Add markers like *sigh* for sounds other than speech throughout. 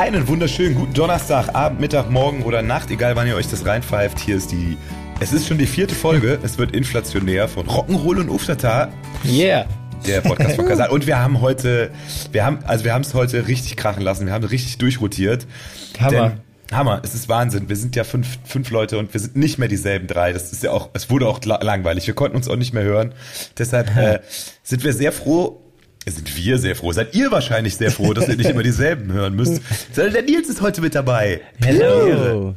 Einen wunderschönen guten Donnerstag, Abend, Mittag, Morgen oder Nacht, egal wann ihr euch das reinpfeift. Hier ist die. Es ist schon die vierte Folge. Es wird inflationär von Rock'n'Roll und Uftata. Yeah. Der Podcast von Kasal. Und wir haben heute, wir haben, also wir haben es heute richtig krachen lassen. Wir haben richtig durchrotiert. Hammer. Denn, Hammer, es ist Wahnsinn. Wir sind ja fünf, fünf Leute und wir sind nicht mehr dieselben drei. Das ist ja auch, es wurde auch langweilig. Wir konnten uns auch nicht mehr hören. Deshalb *laughs* äh, sind wir sehr froh, sind wir sehr froh. Seid ihr wahrscheinlich sehr froh, dass ihr nicht immer dieselben hören müsst. *laughs* Der Nils ist heute mit dabei. Hello.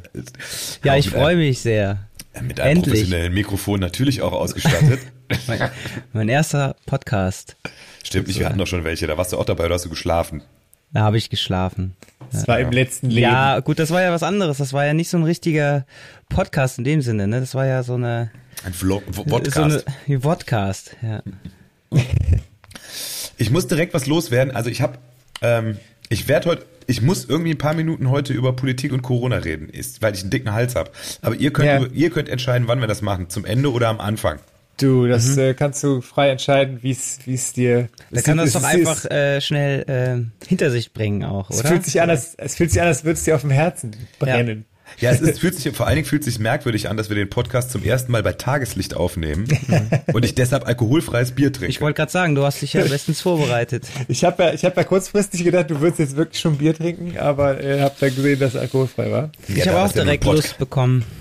Ja, ich freue mich sehr. Mit einem Endlich. professionellen Mikrofon natürlich auch ausgestattet. *laughs* mein erster Podcast. Stimmt nicht, wir hatten doch schon welche. Da warst du auch dabei oder hast du geschlafen? Da habe ich geschlafen. Das war im letzten Leben. Ja, gut, das war ja was anderes. Das war ja nicht so ein richtiger Podcast in dem Sinne. Ne? Das war ja so eine... Ein Vlog, Podcast. So eine, Podcast, ja. *laughs* Ich muss direkt was loswerden. Also ich habe, ähm, ich werde heute, ich muss irgendwie ein paar Minuten heute über Politik und Corona reden, ist, weil ich einen dicken Hals habe. Aber ihr könnt, ja. ihr könnt entscheiden, wann wir das machen, zum Ende oder am Anfang. Du, das mhm. äh, kannst du frei entscheiden, wie es wie es dir. Da kann das doch einfach äh, schnell äh, hinter sich bringen auch, oder? Es fühlt sich an, als, es fühlt sich an, als würde es dir auf dem Herzen brennen. Ja, es ist, fühlt sich, vor allen Dingen fühlt sich merkwürdig an, dass wir den Podcast zum ersten Mal bei Tageslicht aufnehmen *laughs* und ich deshalb alkoholfreies Bier trinke. Ich wollte gerade sagen, du hast dich ja *laughs* bestens vorbereitet. Ich habe ja, ich habe ja kurzfristig gedacht, du würdest jetzt wirklich schon Bier trinken, aber äh, habe dann gesehen, dass es alkoholfrei war. Ja, ich habe auch direkt Lust bekommen. *laughs*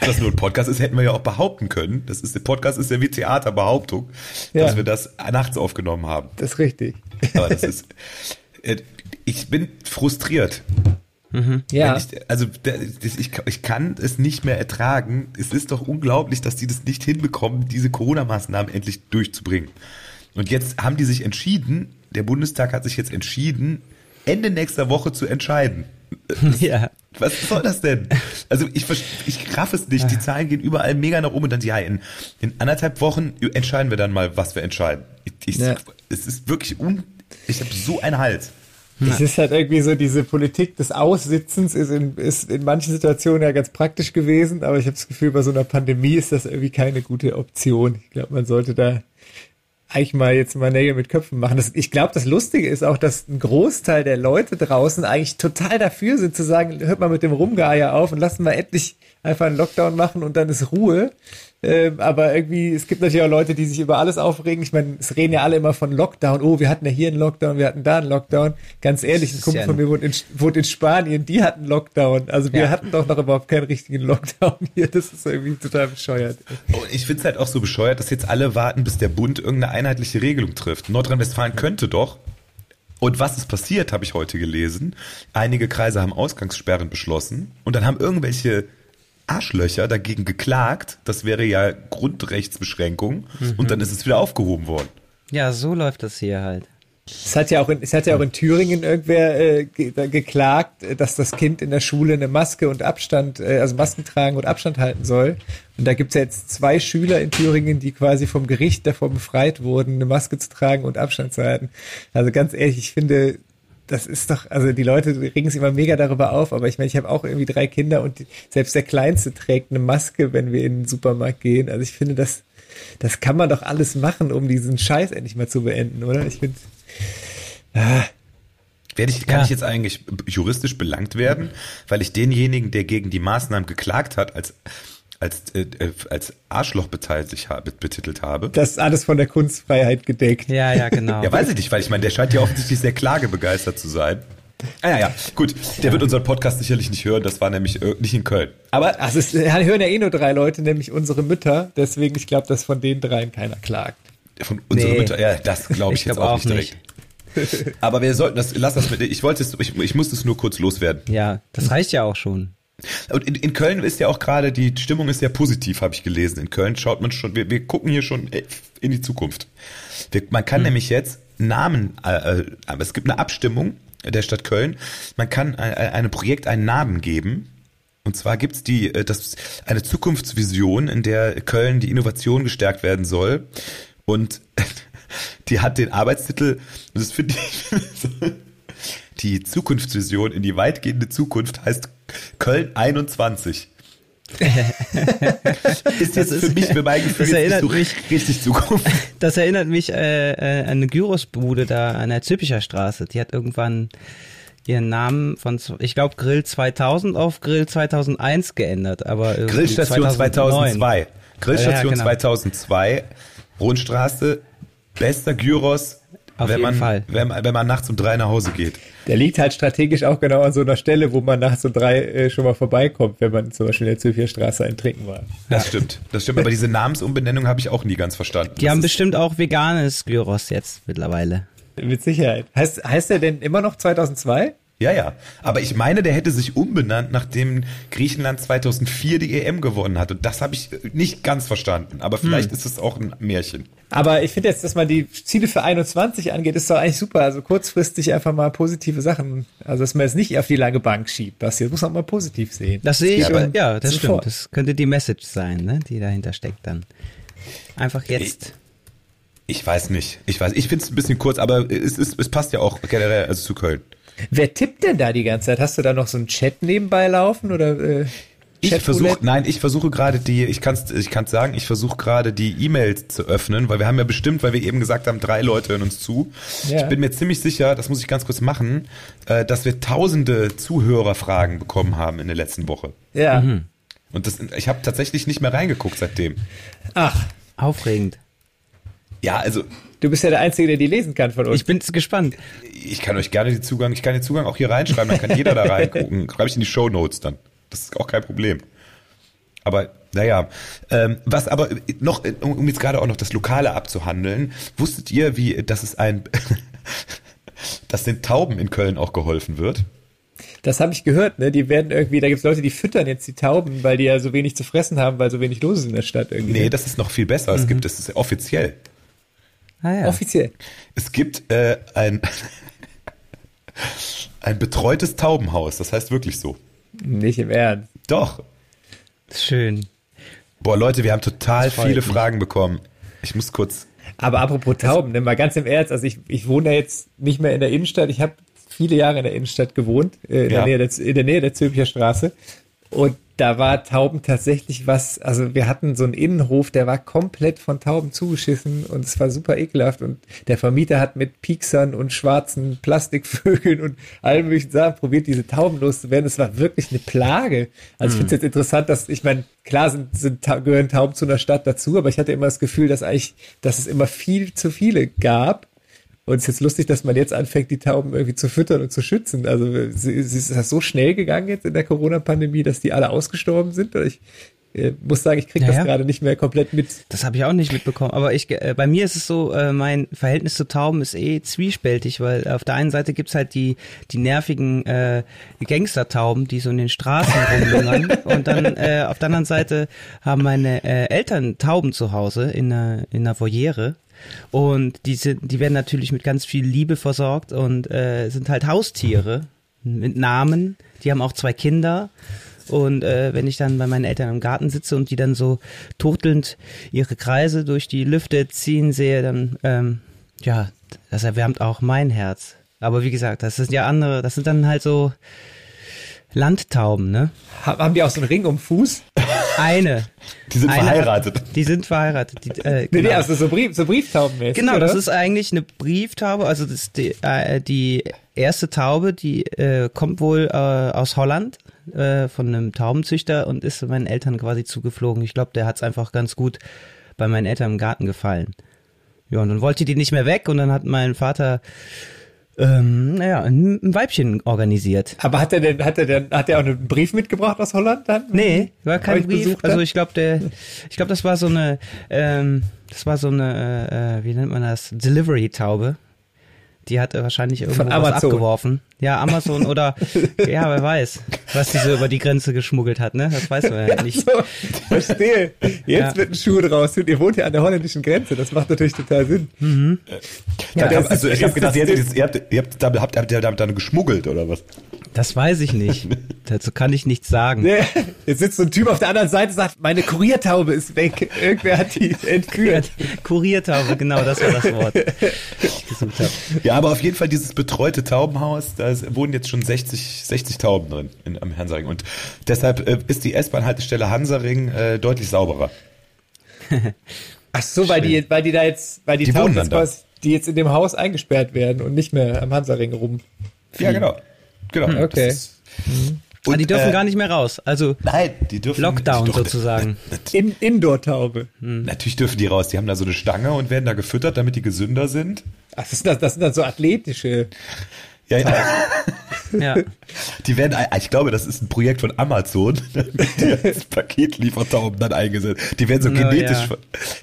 Da das nur ein Podcast ist, hätten wir ja auch behaupten können. Das ist, der Podcast ist ja wie Theaterbehauptung, ja. dass wir das nachts aufgenommen haben. Das ist richtig. Aber das ist, äh, ich bin frustriert. Mhm. Ja. Ich, also ich, ich kann es nicht mehr ertragen. Es ist doch unglaublich, dass die das nicht hinbekommen, diese Corona-Maßnahmen endlich durchzubringen. Und jetzt haben die sich entschieden, der Bundestag hat sich jetzt entschieden, Ende nächster Woche zu entscheiden. *laughs* ja. Was soll das denn? Also ich, ich raff es nicht. Die Zahlen gehen überall mega nach oben und dann, ja, in, in anderthalb Wochen entscheiden wir dann mal, was wir entscheiden. Ich, ich, ja. Es ist wirklich un, ich habe so einen Hals. Es ist halt irgendwie so, diese Politik des Aussitzens ist in, ist in manchen Situationen ja ganz praktisch gewesen, aber ich habe das Gefühl, bei so einer Pandemie ist das irgendwie keine gute Option. Ich glaube, man sollte da eigentlich mal jetzt mal Nägel mit Köpfen machen. Das, ich glaube, das Lustige ist auch, dass ein Großteil der Leute draußen eigentlich total dafür sind, zu sagen, hört mal mit dem Rumgeier auf und lassen wir endlich einfach einen Lockdown machen und dann ist Ruhe. Ähm, aber irgendwie, es gibt natürlich auch Leute, die sich über alles aufregen. Ich meine, es reden ja alle immer von Lockdown. Oh, wir hatten ja hier einen Lockdown, wir hatten da einen Lockdown. Ganz ehrlich, ein Kumpel ja von mir wohnt in, wohnt in Spanien, die hatten Lockdown. Also wir ja. hatten doch noch überhaupt keinen richtigen Lockdown hier. Das ist irgendwie total bescheuert. Und ich finde es halt auch so bescheuert, dass jetzt alle warten, bis der Bund irgendeine einheitliche Regelung trifft. Nordrhein-Westfalen könnte doch und was ist passiert, habe ich heute gelesen. Einige Kreise haben Ausgangssperren beschlossen und dann haben irgendwelche Arschlöcher dagegen geklagt. Das wäre ja Grundrechtsbeschränkung. Mhm. Und dann ist es wieder aufgehoben worden. Ja, so läuft das hier halt. Es hat ja auch in, es hat ja auch in Thüringen irgendwer äh, ge geklagt, dass das Kind in der Schule eine Maske und Abstand, äh, also Masken tragen und Abstand halten soll. Und da gibt's ja jetzt zwei Schüler in Thüringen, die quasi vom Gericht davor befreit wurden, eine Maske zu tragen und Abstand zu halten. Also ganz ehrlich, ich finde, das ist doch, also die Leute regen sich immer mega darüber auf, aber ich meine, ich habe auch irgendwie drei Kinder und selbst der Kleinste trägt eine Maske, wenn wir in den Supermarkt gehen. Also ich finde, das, das kann man doch alles machen, um diesen Scheiß endlich mal zu beenden, oder? Ich finde. Ah. Werde ich, kann ja. ich jetzt eigentlich juristisch belangt werden, weil ich denjenigen, der gegen die Maßnahmen geklagt hat, als als, äh, äh, als Arschloch betitelt habe. Das ist alles von der Kunstfreiheit gedeckt. Ja, ja, genau. *laughs* ja, weiß ich nicht, weil ich meine, der scheint ja offensichtlich sehr klagebegeistert zu sein. Ah ja, ja, gut. Der wird unseren Podcast sicherlich nicht hören, das war nämlich äh, nicht in Köln. Aber das ist, hören ja eh nur drei Leute, nämlich unsere Mütter. Deswegen, ich glaube, dass von den dreien keiner klagt. Von unseren nee. Müttern, ja, das glaube ich, ich, jetzt auch, auch nicht direkt. Nicht. Aber wir sollten das, lass das mit, ich wollte es, ich, ich muss das nur kurz loswerden. Ja, das reicht ja auch schon. Und in, in Köln ist ja auch gerade, die Stimmung ist sehr positiv, habe ich gelesen. In Köln schaut man schon, wir, wir gucken hier schon in die Zukunft. Wir, man kann hm. nämlich jetzt Namen, äh, äh, es gibt eine Abstimmung der Stadt Köln, man kann äh, einem Projekt einen Namen geben. Und zwar gibt's die, äh, das, eine Zukunftsvision, in der Köln die Innovation gestärkt werden soll. Und *laughs* die hat den Arbeitstitel, das finde ich, *laughs* die Zukunftsvision in die weitgehende Zukunft heißt Köln 21. *laughs* ist jetzt ist, für mich, für mein Gefühl, das erinnert so mich, richtig Zukunft. *laughs* Das erinnert mich äh, äh, an eine Gyrosbude da an der Züppicher Straße. Die hat irgendwann ihren Namen von, ich glaube, Grill 2000 auf Grill 2001 geändert, aber Grillstation 2009. 2002. Grillstation Ja, ja, genau. 2002. Rundstraße. Bester Gyros, Auf wenn jeden man, Fall. Wenn, man- wenn man nachts um drei nach Hause geht. Der liegt halt strategisch auch genau an so einer Stelle, wo man nachts um drei äh, schon mal vorbeikommt, wenn man zum Beispiel in der Zülpicher Straße ein Trinken war. Das stimmt. Das stimmt. Aber diese Namensumbenennung habe ich auch nie ganz verstanden. Die Das haben bestimmt auch veganes Gyros jetzt mittlerweile. Mit Sicherheit. Heißt, heißt der denn immer noch 2002? Ja, ja. Aber ich meine, der hätte sich umbenannt, nachdem Griechenland 2004 die EM gewonnen hat. Und das habe ich nicht ganz verstanden. Aber vielleicht ist es auch ein Märchen. Aber ich finde jetzt, dass man die Ziele für 21 angeht, ist doch eigentlich super. Also kurzfristig einfach mal positive Sachen. Also, dass man es nicht auf die lange Bank schiebt. Das hier muss man mal positiv sehen. Das sehe ich, Ja, aber ja das sofort. stimmt. Das könnte die Message sein, ne, die dahinter steckt dann. Einfach jetzt. Ich weiß nicht. Ich weiß, ich finde es ein bisschen kurz, aber es, ist, es passt ja auch generell also zu Köln. Wer tippt denn da die ganze Zeit? Hast du da noch so einen Chat nebenbei laufen oder äh, Ich versuche, nein, ich versuche gerade die, ich kann es ich kann's sagen, ich versuche gerade die E-Mails zu öffnen, weil wir haben ja bestimmt, weil wir eben gesagt haben, drei Leute hören uns zu. Ja. Ich bin mir ziemlich sicher, das muss ich ganz kurz machen, äh, dass wir tausende Zuhörerfragen bekommen haben in der letzten Woche. Ja. Und das, ich habe tatsächlich nicht mehr reingeguckt seitdem. Ach, Aufregend. Ja, also du bist ja der Einzige, der die lesen kann von uns. Ich bin gespannt. ich kann euch gerne den Zugang, ich kann den Zugang auch hier reinschreiben, dann kann jeder da reingucken. *laughs* Schreibe ich in die Show Notes dann. Das ist auch kein Problem. Aber naja, ähm, was aber noch, um jetzt gerade auch noch das Lokale abzuhandeln, wusstet ihr, wie, dass es ein, *laughs* dass den Tauben in Köln auch geholfen wird? Das habe ich gehört, ne? Die werden irgendwie, da gibt's Leute, die füttern jetzt die Tauben, weil die ja so wenig zu fressen haben, weil so wenig los ist in der Stadt irgendwie. Nee, das ist noch viel besser. Es gibt, es ist offiziell. Ah, ja. Offiziell. Es gibt äh, ein, *laughs* ein betreutes Taubenhaus. Das heißt wirklich so. Nicht im Ernst. Doch. Schön. Boah, Leute, wir haben total viele mich. Fragen bekommen. Ich muss kurz. Aber apropos Tauben, ne, mal ganz im Ernst, also ich, ich wohne ja jetzt nicht mehr in der Innenstadt, ich habe viele Jahre in der Innenstadt gewohnt, äh, in, Ja. der Nähe der, in der Nähe der Zülpicher Straße. Und da war Tauben tatsächlich was, also wir hatten so einen Innenhof, der war komplett von Tauben zugeschissen und es war super ekelhaft. Und der Vermieter hat mit Pieksern und schwarzen Plastikvögeln und allen möglichen Sachen probiert, diese Tauben loszuwerden. Es war wirklich eine Plage. Also ich finde es jetzt interessant, dass, ich meine, klar sind, sind, gehören Tauben zu einer Stadt dazu, aber ich hatte immer das Gefühl, dass eigentlich, dass es immer viel zu viele gab. Und es ist jetzt lustig, dass man jetzt anfängt, die Tauben irgendwie zu füttern und zu schützen. Also sie- ist das so schnell gegangen jetzt in der Corona-Pandemie, dass die alle ausgestorben sind? Ich äh, muss sagen, ich kriege Ja, das gerade nicht mehr komplett mit. Das habe ich auch nicht mitbekommen. Aber ich, äh, bei mir ist es so, äh, mein Verhältnis zu Tauben ist eh zwiespältig, weil auf der einen Seite gibt's halt die, die nervigen äh, Gangstertauben, die so in den Straßen rumlungern. *laughs* und dann äh, auf der anderen Seite haben meine äh, Eltern Tauben zu Hause in einer, in einer Voliere. Und die sind, die werden natürlich mit ganz viel Liebe versorgt und äh, sind halt Haustiere mit Namen. Die haben auch zwei Kinder. Und äh, wenn ich dann bei meinen Eltern im Garten sitze und die dann so turtelnd ihre Kreise durch die Lüfte ziehen sehe, dann ähm, ja, das erwärmt auch mein Herz. Aber wie gesagt, das sind ja andere, das sind dann halt so Landtauben, ne? Ha- Haben die auch so einen Ring um Fuß? Eine. Die sind Eine verheiratet. Die sind verheiratet. Die, äh, Nee, nee, genau. also so, Brief, so Brieftaubenmäßig. Genau, oder? das ist eigentlich eine Brieftaube. Also das ist die, äh, die erste Taube, die äh, kommt wohl äh, aus Holland äh, von einem Taubenzüchter und ist meinen Eltern quasi zugeflogen. Ich glaube, der hat's einfach ganz gut bei meinen Eltern im Garten gefallen. Ja, und dann wollte die nicht mehr weg und dann hat mein Vater ähm, naja, ein, ein Weibchen organisiert. Aber hat er denn, hat er denn, hat er auch einen Brief mitgebracht aus Holland dann? Nee, war kein Brief. Also ich glaube, der, ich glaube, das war so eine, ähm, das war so eine, äh, wie nennt man das, Delivery-Taube. Die hat er wahrscheinlich irgendwo Von was Amazon. abgeworfen. Ja, Amazon oder, *laughs* ja, wer weiß, was die so über die Grenze geschmuggelt hat, ne? Das weiß man ja *laughs* nicht. So, verstehe. Jetzt Ja. wird ein Schuh draus. Ihr wohnt ja an der holländischen Grenze. Das macht natürlich total Sinn. Ja, das also ich habe gedacht, ihr, habt, ihr, habt, ihr habt, damit, habt, habt ihr damit dann geschmuggelt oder was? Das weiß ich nicht. *laughs* Dazu kann ich nichts sagen. Nee, Jetzt sitzt so ein Typ auf der anderen Seite und sagt, meine Kuriertaube ist weg. Irgendwer hat die entführt. Kuriertaube, genau, das war das Wort, das ich gesucht habe. Ja, aber auf jeden Fall dieses betreute Taubenhaus, da wohnen jetzt schon 60, 60 Tauben drin in, am Hansaring. Und deshalb äh, ist die S-Bahn-Haltestelle Hansaring äh, deutlich sauberer. *laughs* Ach so, weil die, weil die da jetzt, weil die, Die Tauben jetzt quasi- die jetzt in dem Haus eingesperrt werden und nicht mehr am Hansaring rum. Ja, genau. Genau. Hm, okay. Ist, Aber die dürfen äh, gar nicht mehr raus. Also Nein, die dürfen Lockdown doch, sozusagen. In, Indoor-Taube. Natürlich dürfen die raus. Die haben da so eine Stange und werden da gefüttert, damit die gesünder sind. Ach, das, sind, das, das sind dann so athletische. Ja, ja. *laughs* Ja. Die werden, ich glaube, das ist ein Projekt von Amazon, *laughs* die *laughs* als Paketliefertauben dann eingesetzt. Die werden so Na, genetisch, ja.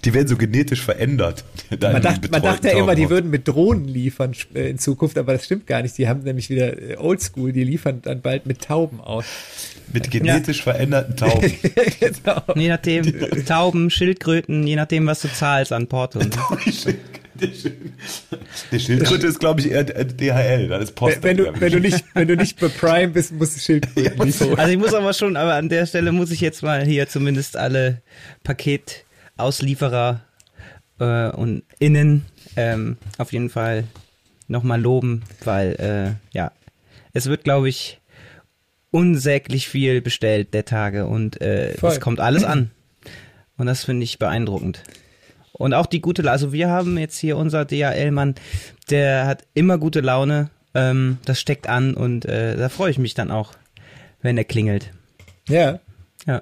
die werden so genetisch verändert. da Man, dacht, man dachte ja immer, die würden mit Drohnen liefern äh, in Zukunft, aber das stimmt gar nicht. Die haben nämlich wieder äh, Oldschool, die liefern dann bald mit Tauben aus. mit genetisch veränderten Tauben. genau. Je nachdem, Tauben, Schildkröten, je nachdem, was du zahlst an Porto. Ne? Die Schildkröte ist, glaube ich, eher DHL. Das ist Post. Wenn, wenn, du, wenn, du nicht, wenn du nicht bei Prime bist, musst du Schildkröten *laughs* Ja, liefern. Also ich muss aber schon, aber an der Stelle muss ich jetzt mal hier zumindest alle Paketauslieferer äh, und Innen ähm, auf jeden Fall nochmal loben, weil äh, ja, es wird, glaube ich, unsäglich viel bestellt der Tage und äh, es kommt alles an. Und das finde ich beeindruckend. Und auch die gute, also wir haben jetzt hier unser DHL-Mann, der hat immer gute Laune, ähm, das steckt an und äh, da freue ich mich dann auch, wenn er klingelt. Ja. Ja.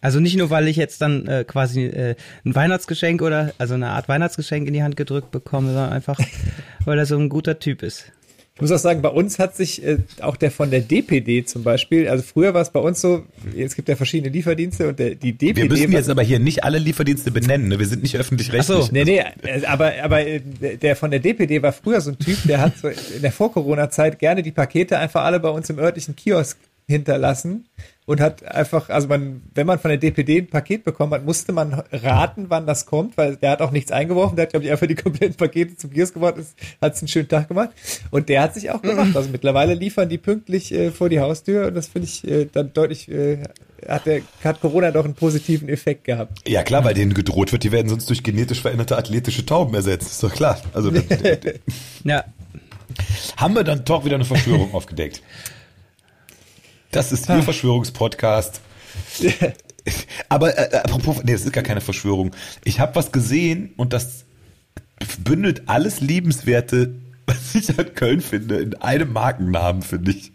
Also nicht nur, weil ich jetzt dann äh, quasi äh, ein Weihnachtsgeschenk oder also eine Art Weihnachtsgeschenk in die Hand gedrückt bekomme, sondern einfach, *laughs* weil er so ein guter Typ ist. Ich muss auch sagen, bei uns hat sich äh, auch der von der DPD zum Beispiel, also früher war es bei uns so, es gibt ja verschiedene Lieferdienste und der, die DPD Wir müssen jetzt aber hier nicht alle Lieferdienste benennen. Ne? Wir sind nicht öffentlich-rechtlich. So. Nee, nee, äh, aber, aber äh, der von der DPD war früher so ein Typ, der hat so in der Vor-Corona-Zeit gerne die Pakete einfach alle bei uns im örtlichen Kiosk hinterlassen und hat einfach, also man, wenn man von der DPD ein Paket bekommen hat, musste man raten, wann das kommt, weil der hat auch nichts eingeworfen, der hat, glaube ich, einfach die kompletten Pakete zum Kiosk gebracht, hat einen schönen Tag gemacht und der hat sich auch gemacht. Also mittlerweile liefern die pünktlich äh, vor die Haustür und das finde ich äh, dann deutlich, äh, hat, der, hat Corona doch einen positiven Effekt gehabt. Ja klar, weil denen gedroht wird, die werden sonst durch genetisch veränderte athletische Tauben ersetzt. Ist doch klar. Also *laughs* Ja, haben wir dann doch wieder eine Verschwörung *laughs* aufgedeckt. Das ist Ihr Verschwörungspodcast. *laughs* Aber äh, apropos, nee, das ist gar keine Verschwörung. Ich habe was gesehen und das bündelt alles Liebenswerte, *laughs* was ich an Köln finde, in einem Markennamen, finde ich.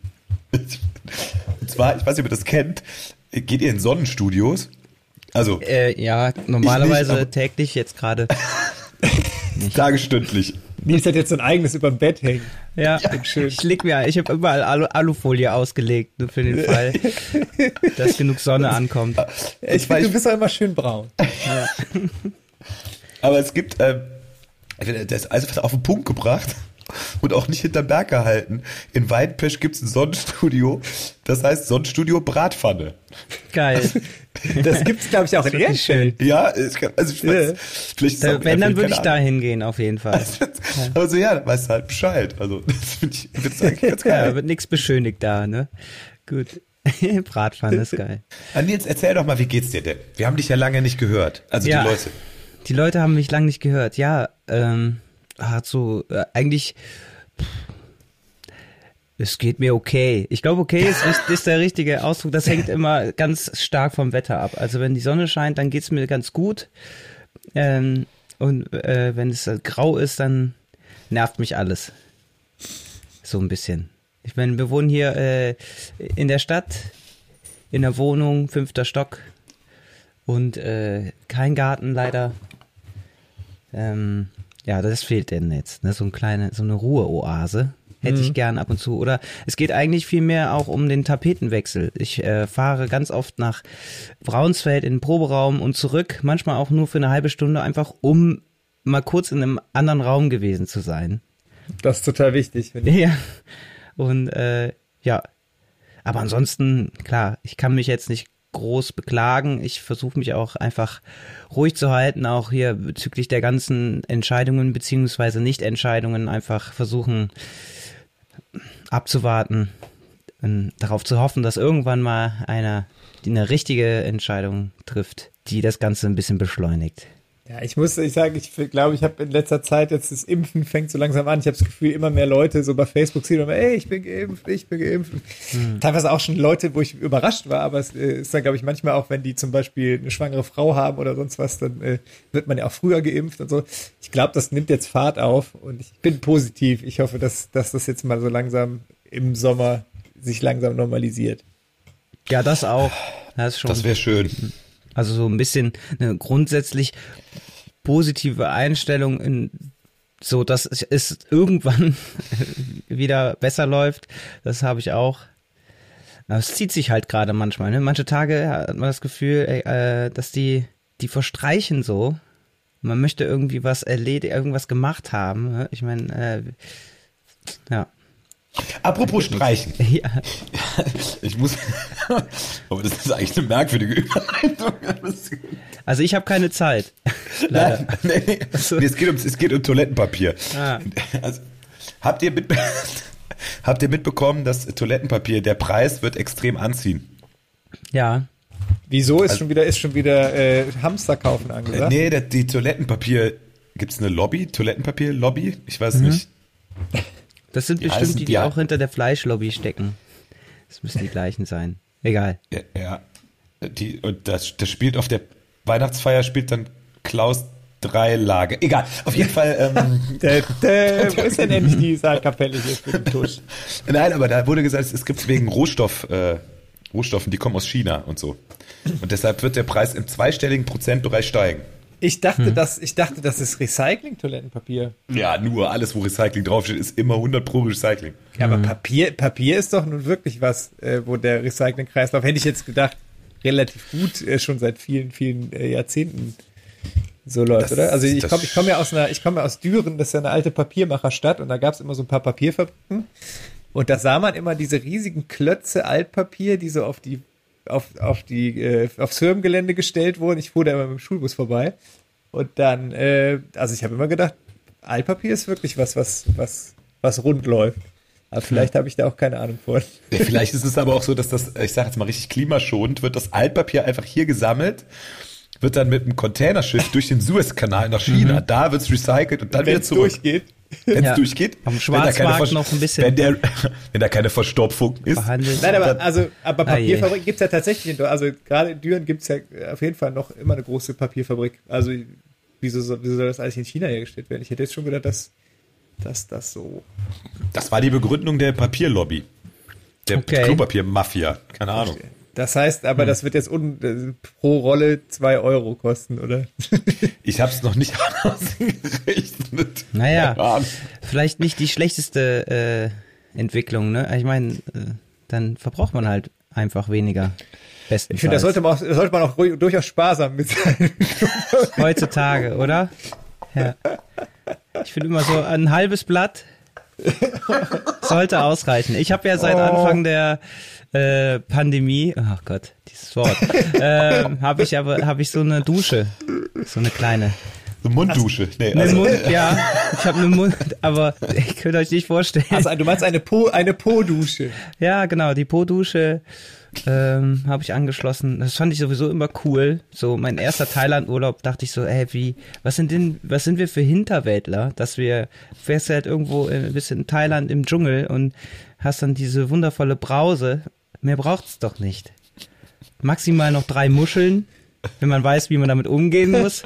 Und zwar, ich weiß nicht, ob ihr das kennt, geht ihr in Sonnenstudios? Also äh, ja, normalerweise aber- täglich, jetzt gerade. *laughs* tagestündlich. Nils hat jetzt so ein eigenes über dem Bett hängen. Ja, schön. ich leg mir, ich habe überall Alu Alufolie ausgelegt nur für den Fall, *laughs* dass genug Sonne ankommt. Ich finde, du bist auch immer schön braun. Aber es gibt, ähm, das ist also auf den Punkt gebracht und auch nicht hinterm Berg gehalten. In Weidenpesch gibt es ein Sonnenstudio, das heißt Sonnenstudio Bratpfanne. Geil. Das gibt's, glaube ich, auch in wirklich schön. Ehrenfeld. Ja, kann, also ich weiß, Ja. vielleicht es Da, wenn, dann würde ich da hingehen, auf jeden Fall. *laughs* Ahnung. Also ja, dann weißt du halt Bescheid. Also *laughs* das finde ich, find's eigentlich ganz *laughs* Ja, geil. wird nichts beschönigt da, ne? Gut. Bratpfanne ist geil. Ah, Nils, erzähl doch mal, wie geht's dir denn? Wir haben dich ja lange nicht gehört. Also Ja. die Leute. Die Leute haben mich lange nicht gehört. Ja, ähm, hat so, äh, eigentlich, pff, es geht mir okay. Ich glaube, okay ist, *laughs* ist, der richtige Ausdruck. Das hängt immer ganz stark vom Wetter ab. Also wenn die Sonne scheint, dann geht's mir ganz gut. Ähm, und äh, wenn es äh, grau ist, dann nervt mich alles. So ein bisschen. Ich meine, wir wohnen hier äh, in der Stadt, in der Wohnung, fünfter Stock und äh, kein Garten leider. Ähm, ja, das fehlt denn jetzt. Ne? So, ein kleine, so eine Ruheoase hätte ich gern ab und zu. Oder es geht eigentlich viel mehr auch um den Tapetenwechsel. Ich äh, fahre ganz oft nach Braunsfeld in den Proberaum und zurück, manchmal auch nur für eine halbe Stunde, einfach um mal kurz in einem anderen Raum gewesen zu sein. Das ist total wichtig. finde ich. Ja. Und äh, ja. Aber ansonsten, klar, ich kann mich jetzt nicht groß beklagen. Ich versuche mich auch einfach ruhig zu halten, auch hier bezüglich der ganzen Entscheidungen beziehungsweise Nichtentscheidungen einfach versuchen abzuwarten und darauf zu hoffen, dass irgendwann mal einer eine richtige Entscheidung trifft, die das Ganze ein bisschen beschleunigt. Ja, ich muss ich sagen, ich glaube, ich habe in letzter Zeit jetzt das Impfen fängt so langsam an. Ich habe das Gefühl, immer mehr Leute so bei Facebook sehen immer, ey, ich bin geimpft, ich bin geimpft. Teilweise auch schon Leute, wo ich überrascht war, aber es äh, ist dann, glaube ich, manchmal auch, wenn die zum Beispiel eine schwangere Frau haben oder sonst was, dann äh, wird man ja auch früher geimpft und so. Ich glaube, das nimmt jetzt Fahrt auf und ich bin positiv. Ich hoffe, dass, dass das jetzt mal so langsam im Sommer sich langsam normalisiert. Ja, das auch. Das ist schon. Das wäre schön. Also so ein bisschen eine grundsätzlich positive Einstellung in so, dass es irgendwann *laughs* wieder besser läuft. Das habe ich auch. Es zieht sich halt gerade manchmal. Ne? Manche Tage hat man das Gefühl, äh, dass die die verstreichen so. Man möchte irgendwie was erledigt, irgendwas gemacht haben. Ne? Ich meine, äh, ja. Apropos streichen. *laughs* Ja. Ich muss. *laughs* Aber das ist eigentlich eine merkwürdige Überleitung. *laughs* Also ich habe keine Zeit. Nein, nee, nee. nee, es, geht um, es geht um Toilettenpapier. Ah. Also, habt, ihr mit, habt ihr mitbekommen, dass Toilettenpapier, der Preis wird extrem anziehen? Ja. Wieso ist schon wieder, ist schon wieder äh, Hamster kaufen angesagt? Nee, der, die Toilettenpapier, gibt es eine Lobby? Toilettenpapier-Lobby? Ich weiß Mhm. nicht. Das sind Die bestimmt heißen- die, die ja. auch hinter der Fleischlobby stecken. Das müssen die gleichen sein. Egal. Ja, ja. Die, und das, das spielt auf der Weihnachtsfeier, spielt dann Klaus drei Lage. Egal, auf jeden Fall. Ähm, *laughs* Dä, dä, wo ist denn endlich die Saalkapelle hier für den Tusch? Nein, aber da wurde gesagt, es gibt wegen Rohstoff, äh, Rohstoffen, die kommen aus China und so. Und deshalb wird der Preis im zweistelligen Prozentbereich steigen. Ich dachte, dass, ich dachte, das ist Recycling-Toilettenpapier. Ja, nur alles, wo Recycling draufsteht, ist immer 100 pro Recycling. Ja, aber Papier, Papier ist doch nun wirklich was, äh, wo der Recycling-Kreislauf, hätte ich jetzt gedacht, relativ gut äh, schon seit vielen, vielen äh, Jahrzehnten so läuft, Das- oder? Also ich das- komme ich komm ja aus einer, ich komme ja aus Düren, das ist ja eine alte Papiermacherstadt und da gab es immer so ein paar Papierfabriken und da sah man immer diese riesigen Klötze Altpapier, die so auf die auf, auf die äh, aufs Firmengelände gestellt wurden. Ich fuhr da immer mit dem Schulbus vorbei und dann, äh, also ich habe immer gedacht, Altpapier ist wirklich was, was, was, was rund läuft. Aber vielleicht habe ich da auch keine Ahnung von. Ja, vielleicht ist es aber auch so, dass das, ich sage jetzt mal richtig klimaschonend, wird das Altpapier einfach hier gesammelt, wird dann mit einem Containerschiff durch den Suezkanal nach China, da wird's recycelt und dann Wenn wieder es zurück. durchgeht. Wenn es Ja. durchgeht. Am wenn da Schwarzmarkt noch ein bisschen- Wenn, der, *laughs* wenn da keine Verstopfung ist. Verhandelt. Nein, aber, also, aber Ah. Papierfabrik gibt's ja tatsächlich. Also gerade in Düren gibt's ja auf jeden Fall noch immer eine große Papierfabrik. Also wieso soll, wieso soll das eigentlich in China hergestellt werden? Ich hätte jetzt schon gedacht, dass, dass das so. Das war die Begründung der Papierlobby. Der Okay. Klopapier-Mafia. Keine Ahnung. Das heißt aber, Hm. das wird jetzt un, äh, pro Rolle zwei Euro kosten, oder? *laughs* Ich habe es noch nicht ausgerechnet. Naja. Keine Ahnung. Vielleicht nicht die schlechteste äh, Entwicklung, ne? Ich meine, äh, dann verbraucht man halt einfach weniger. Bestenfalls. Ich finde, da sollte man auch, sollte man auch ruhig- durchaus sparsam mit sein. *laughs* Heutzutage, oder? Ja. Ich finde immer so ein halbes Blatt *laughs* sollte ausreichen. Ich habe ja seit Anfang der äh, Pandemie, ach Gott, dieses Wort, *laughs* ähm, habe ich aber habe ich so eine Dusche, so eine kleine. So Munddusche. Nee, Eine also, Mund, ja, ich habe eine Mund, aber ihr könnt euch nicht vorstellen. Also du meinst eine Po, eine Po-Dusche. Ja, genau, die Po-Dusche ähm, habe ich angeschlossen. Das fand ich sowieso immer cool. So mein erster Thailand-Urlaub dachte ich so, ey, wie, was sind denn, was sind wir für Hinterwäldler, dass wir fährst halt irgendwo ein bisschen in Thailand im Dschungel und hast dann diese wundervolle Brause. Mehr braucht's doch nicht. Maximal noch drei Muscheln, wenn man weiß, wie man damit umgehen muss.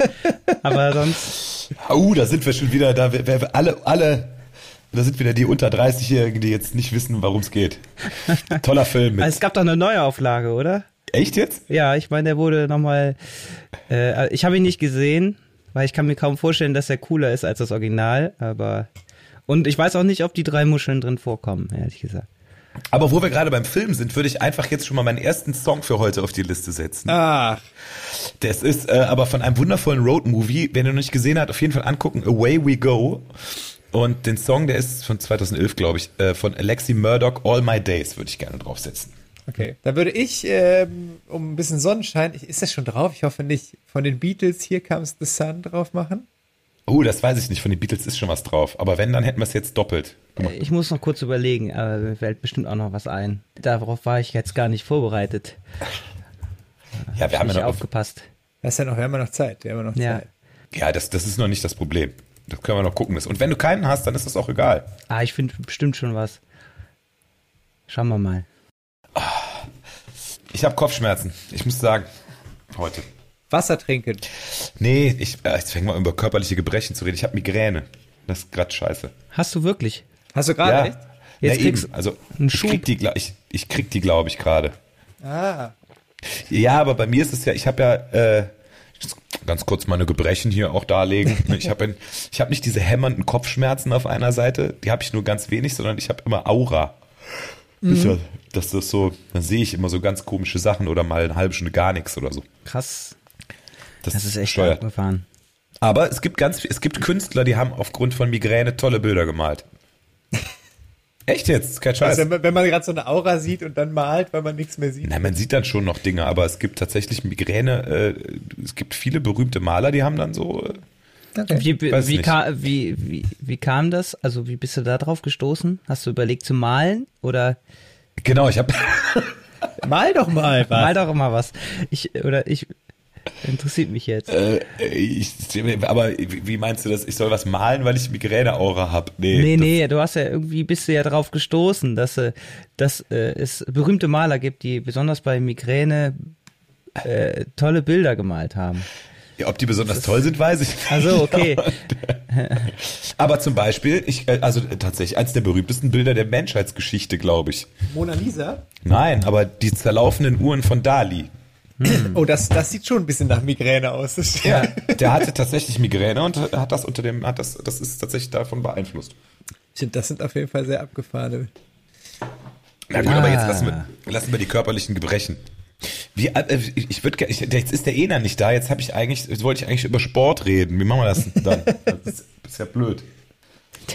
Aber sonst, uh, da sind wir schon wieder, da wer, wer, alle, alle, da sind wieder die unter 30-Jährigen, die jetzt nicht wissen, worum es geht. Toller Film mit. also es gab doch eine Neuauflage, oder? Echt jetzt? Ja, ich meine, der wurde nochmal. Äh, ich habe ihn nicht gesehen, weil ich kann mir kaum vorstellen, dass er cooler ist als das Original. Aber und ich weiß auch nicht, ob die drei Muscheln drin vorkommen, ehrlich gesagt. Aber wo wir gerade beim Film sind, würde ich einfach jetzt schon mal meinen ersten Song für heute auf die Liste setzen. Ach, Das ist äh, aber von einem wundervollen Road-Movie. Wenn ihr noch nicht gesehen habt, auf jeden Fall angucken. Away We Go. Und den Song, der ist von 2011, glaube ich, äh, von Alexi Murdoch, All My Days, würde ich gerne draufsetzen. okay. Dann würde ich, ähm, um ein bisschen Sonnenschein, ist das schon drauf? Ich hoffe nicht. Von den Beatles, hier comes the sun drauf machen. Oh, das weiß ich nicht. Von den Beatles ist schon was drauf. Aber wenn, dann hätten wir es jetzt doppelt. Äh, Ich muss noch kurz überlegen, aber mir fällt bestimmt auch noch was ein. Darauf war ich jetzt gar nicht vorbereitet. Ja, wir haben Nicht ja noch. aufgepasst. Das ist ja noch, wir haben ja noch Zeit. Wir haben ja noch Ja. Zeit. Ja, das, das ist noch nicht das Problem. Das können wir noch gucken. Und wenn du keinen hast, dann ist das auch egal. Ah, ich finde bestimmt schon was. Schauen wir mal. Ich habe Kopfschmerzen. Ich muss sagen, heute. Wasser trinken. Nee, ich, äh, jetzt fängen wir über körperliche Gebrechen zu reden. Ich habe Migräne. Das ist grad scheiße. Hast du wirklich? Hast du gerade ja? Jetzt Na kriegst eben, also einen ich krieg die, ich, ich krieg die, glaube ich, gerade. Ah. Ja, aber bei mir ist es ja, ich habe ja äh, ganz kurz meine Gebrechen hier auch darlegen. *laughs* Ich habe ich hab nicht diese hämmernden Kopfschmerzen auf einer Seite, die habe ich nur ganz wenig, sondern ich habe immer Aura. Ja, das ist so, dann sehe ich immer so ganz komische Sachen oder mal eine halbe Stunde gar nichts oder so. Krass. Das, Das ist echt steuert. abgefahren. Aber es gibt ganz, es gibt Künstler, die haben aufgrund von Migräne tolle Bilder gemalt. *laughs* Echt jetzt? Kein Scheiß. Also, wenn man, gerade so eine Aura sieht und dann malt, weil man nichts mehr sieht. Nein, man sieht dann schon noch Dinge, aber es gibt tatsächlich Migräne. Äh, es gibt viele berühmte Maler, die haben dann so. Äh, Wie, wie, wie, nicht. ka wie, wie, wie kam das? Also wie bist du da drauf gestoßen? Hast du überlegt zu malen oder genau, ich habe. *laughs* Mal doch mal was. mal doch immer was? Ich oder ich interessiert mich jetzt. Äh, ich, aber wie meinst du das? Ich soll was malen, weil ich Migräne-Aura habe? Nee. Nee, nee, du hast ja irgendwie bist du ja drauf gestoßen, dass, äh, dass äh, es berühmte Maler gibt, die besonders bei Migräne äh, tolle Bilder gemalt haben. Ja, ob die besonders toll sind, weiß ich nicht. Also okay. *laughs* Aber zum Beispiel, ich, äh, also äh, tatsächlich eines der berühmtesten Bilder der Menschheitsgeschichte, glaube ich. Mona Lisa? Nein, aber die zerlaufenden Uhren von Dali. Oh, das, das sieht schon ein bisschen nach Migräne aus. Ja, der hatte tatsächlich Migräne und hat das unter dem, hat das, das ist tatsächlich davon beeinflusst. Das sind auf jeden Fall sehr abgefahrene. Na gut, aber jetzt Ah. lassen wir, lassen wir die körperlichen Gebrechen. Wie, äh, ich, ich würde, jetzt ist der Ena nicht da. Jetzt habe ich eigentlich, jetzt wollte ich eigentlich über Sport reden. Wie machen wir das dann? *laughs* Das ist, das ist ja blöd.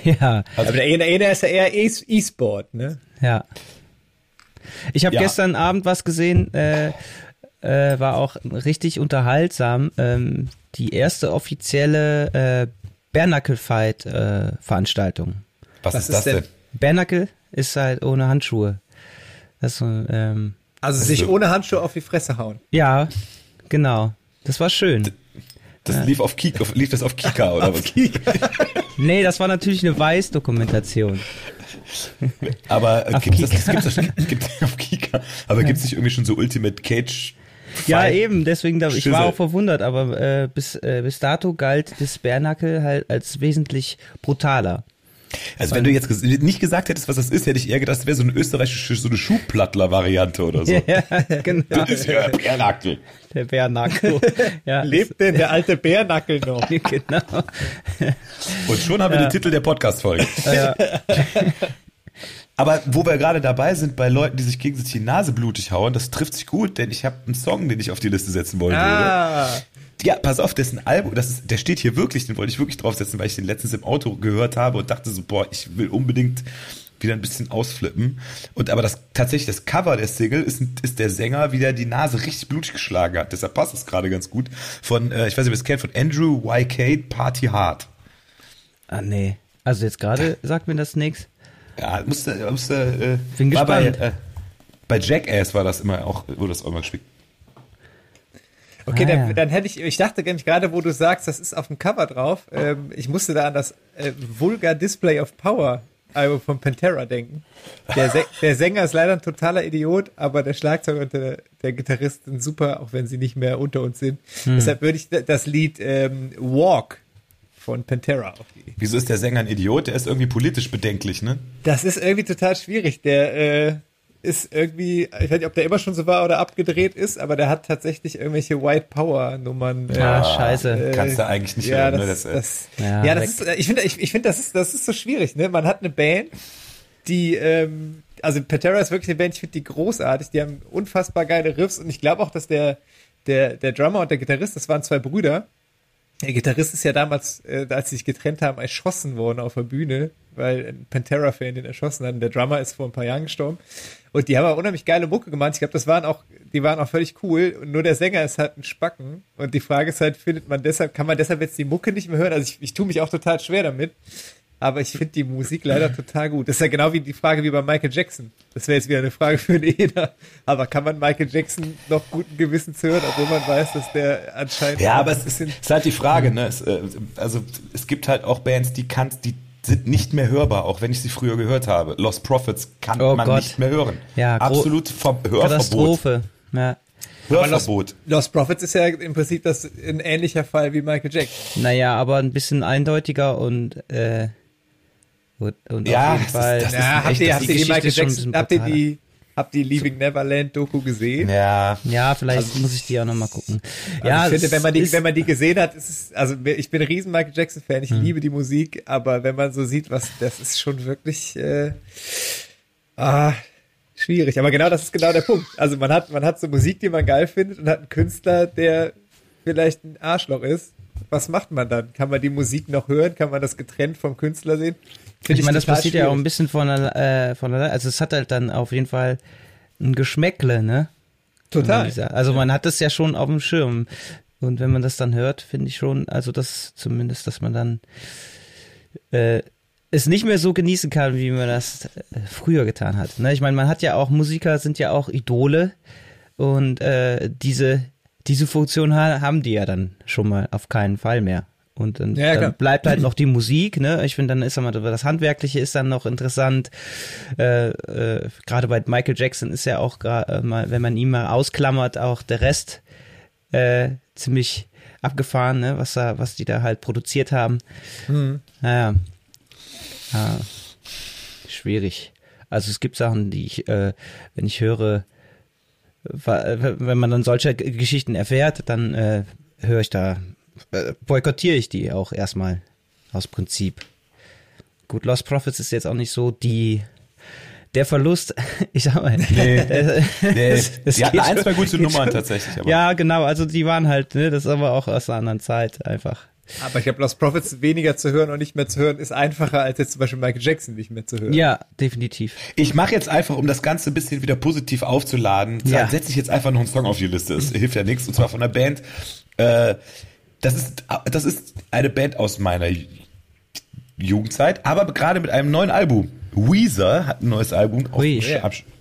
Ja, Aber der der eine ist ja eher E- E-Sport, ne? ja. Ich habe Ja. gestern Abend was gesehen, äh, äh, war auch richtig unterhaltsam. Ähm, die erste offizielle äh, Bernacle Fight äh, Veranstaltung. Was, Was ist das denn? denn? Bernacle ist halt ohne Handschuhe. Das ähm, Also sich so. ohne Handschuhe auf die Fresse hauen. ja, genau. Das war schön. Das lief auf Kika, lief das auf Kika oder was? *laughs* Nee, das war natürlich eine Weiß-Dokumentation. Aber äh, Auf Kika. das, gibt's auf Kika. Aber gibt's nicht irgendwie schon so Ultimate Cage? Ja, eben, deswegen, da, ich war auch verwundert, aber äh, bis, äh, bis dato galt das Bernacle halt als wesentlich brutaler. Also wenn du jetzt nicht gesagt hättest, was das ist, hätte ich eher gedacht, das wäre so eine österreichische, so eine Schuhplattler-Variante oder so. *laughs* Ja, genau. Das ist ja Bärnackel. Der Bernacle. *laughs* Ja, Lebt denn der alte Bärnackel noch? *laughs* genau. Und schon haben wir den Titel der Podcast-Folge. Aber wo wir gerade dabei sind, bei Leuten, die sich gegenseitig die Nase blutig hauen, das trifft sich gut, denn ich habe einen Song, den ich auf die Liste setzen wollen würde. Ah, Ja, pass auf, dessen Album, das ist, der steht hier wirklich, den wollte ich wirklich draufsetzen, weil ich den letztens im Auto gehört habe und dachte so, boah, ich will unbedingt wieder ein bisschen ausflippen. Und aber das tatsächlich das Cover der Single ist, ist der Sänger, wie der die Nase richtig blutig geschlagen hat. Deshalb passt es gerade ganz gut. Von, äh, ich weiß nicht, ob ihr es kennt, von Andrew YK Party Hard. Ah, nee. Also jetzt gerade sagt mir das nichts. Ja, musste, musste, äh, Bin war bei, gespannt. äh, bei Jackass war das immer auch, wurde das auch immer gespielt. okay, Ah, dann, ja. dann hätte ich, ich dachte nämlich gerade, wo du sagst, das ist auf dem Cover drauf, ähm, ich musste da an das äh, Vulgar Display of Power Album von Pantera denken. Der, *laughs* der Sänger ist leider ein totaler Idiot, aber der Schlagzeuger und der, der Gitarrist sind super, auch wenn sie nicht mehr unter uns sind. Hm. Deshalb würde ich das Lied ähm, Walk von Pantera auf die Wieso ist der Sänger ein Idiot? Der ist irgendwie politisch bedenklich, ne? Das ist irgendwie total schwierig. Der äh, ist irgendwie, ich weiß nicht, ob der immer schon so war oder abgedreht ist, aber der hat tatsächlich irgendwelche White Power Nummern. äh, Ah, scheiße. Kannst du eigentlich nicht ja, hören, ne? das, Das, äh, das, Ja, ja, das ist, äh, ich finde, ich, ich finde, das ist, das ist so schwierig, ne? Man hat eine Band, die, ähm, also Patera ist wirklich eine Band, ich finde die großartig, die haben unfassbar geile Riffs und ich glaube auch, dass der, der, der Drummer und der Gitarrist, das waren zwei Brüder. Der Gitarrist ist ja damals, äh, als sie sich getrennt haben, erschossen worden auf der Bühne, weil ein Pantera-Fan den erschossen hat. Und der Drummer ist vor ein paar Jahren gestorben. Und die haben auch unheimlich geile Mucke gemacht. Ich glaube, das waren auch, die waren auch völlig cool. Und nur der Sänger ist halt ein Spacken. Und die Frage ist halt, findet man deshalb, kann man deshalb jetzt die Mucke nicht mehr hören? Also ich, ich tue mich auch total schwer damit. Aber ich finde die Musik leider total gut. Das ist ja genau wie die Frage wie bei Michael Jackson. Das wäre jetzt wieder eine Frage für den Eder. Aber kann man Michael Jackson noch guten Gewissens hören, obwohl man weiß, dass der anscheinend Ja, aber es ist, ist halt die Frage, ne? Es, äh, also es gibt halt auch Bands, die kannst, die sind nicht mehr hörbar, auch wenn ich sie früher gehört habe. Lost Prophets kann Oh man Gott. nicht mehr hören. Ja, absolut Ver Hörverbot. Katastrophe. Ja. Hörverbot. Lost Prophets ist ja im Prinzip das ein ähnlicher Fall wie Michael Jackson. Naja, aber ein bisschen eindeutiger und äh, Und, und Ja, auf jeden das ist- Fall. das ist Ja, habt echt, ihr, habt die ihr die Michael Jackson, habt ihr die, habt ihr Leaving Neverland Doku gesehen? Ja. Ja, vielleicht muss ich die auch nochmal gucken. Also ja, ich finde, wenn man die, ist- wenn man die gesehen hat, ist es, also ich bin ein riesen Michael Jackson Fan, ich Hm. liebe die Musik, aber wenn man so sieht, was, das ist schon wirklich, äh, ah, schwierig. Aber genau, das ist genau der Punkt. Also man hat, man hat so Musik, die man geil findet und hat einen Künstler, der vielleicht ein Arschloch ist. Was macht man dann? Kann man die Musik noch hören? Kann man das getrennt vom Künstler sehen? Finde ich meine, das passiert ja auch ein schwierig. bisschen von, äh, von. Also es hat halt dann auf jeden Fall ein Geschmäckle, ne? Total. Also man hat das ja schon auf dem Schirm. Und wenn man das dann hört, finde ich schon, also das zumindest, dass man dann äh, es nicht mehr so genießen kann, wie man das äh, früher getan hat. Ne? Ich meine, man hat ja auch, Musiker sind ja auch Idole und äh, diese, diese Funktion ha haben die ja dann schon mal auf keinen Fall mehr. Und dann, Ja, dann bleibt halt noch die Musik, ne? Ich finde, dann ist aber das Handwerkliche ist dann noch interessant. Äh, äh, Gerade bei Michael Jackson ist ja auch äh, mal, wenn man ihn mal ausklammert, auch der Rest äh, ziemlich abgefahren, ne? Was da, was die da halt produziert haben. Hm. Naja. Ja. Schwierig. Also es gibt Sachen, die ich, äh, wenn ich höre, wenn man dann solche Geschichten erfährt, dann äh, höre ich da, äh, boykottiere ich die auch erstmal aus Prinzip. Gut, Lost Profits ist jetzt auch nicht so die der Verlust, *laughs* ich sag mal, Nee. *laughs* Nee, es- es die hatten ein, zwei gute Nummern schon- tatsächlich. Aber Ja, genau, also die waren halt, ne, das ist aber auch aus einer anderen Zeit einfach. Aber ich glaube, Lost Profits weniger zu hören und nicht mehr zu hören, ist einfacher, als jetzt zum Beispiel Michael Jackson nicht mehr zu hören. Ja, definitiv. Ich mache jetzt einfach, um das Ganze ein bisschen wieder positiv aufzuladen, Ja. setze ich jetzt einfach noch einen Song auf die Liste. Es hilft ja nichts. Und zwar von einer Band. Äh, das ist das ist eine Band aus meiner Ju- Jugendzeit, aber gerade mit einem neuen Album. Weezer hat ein neues Album. Ui.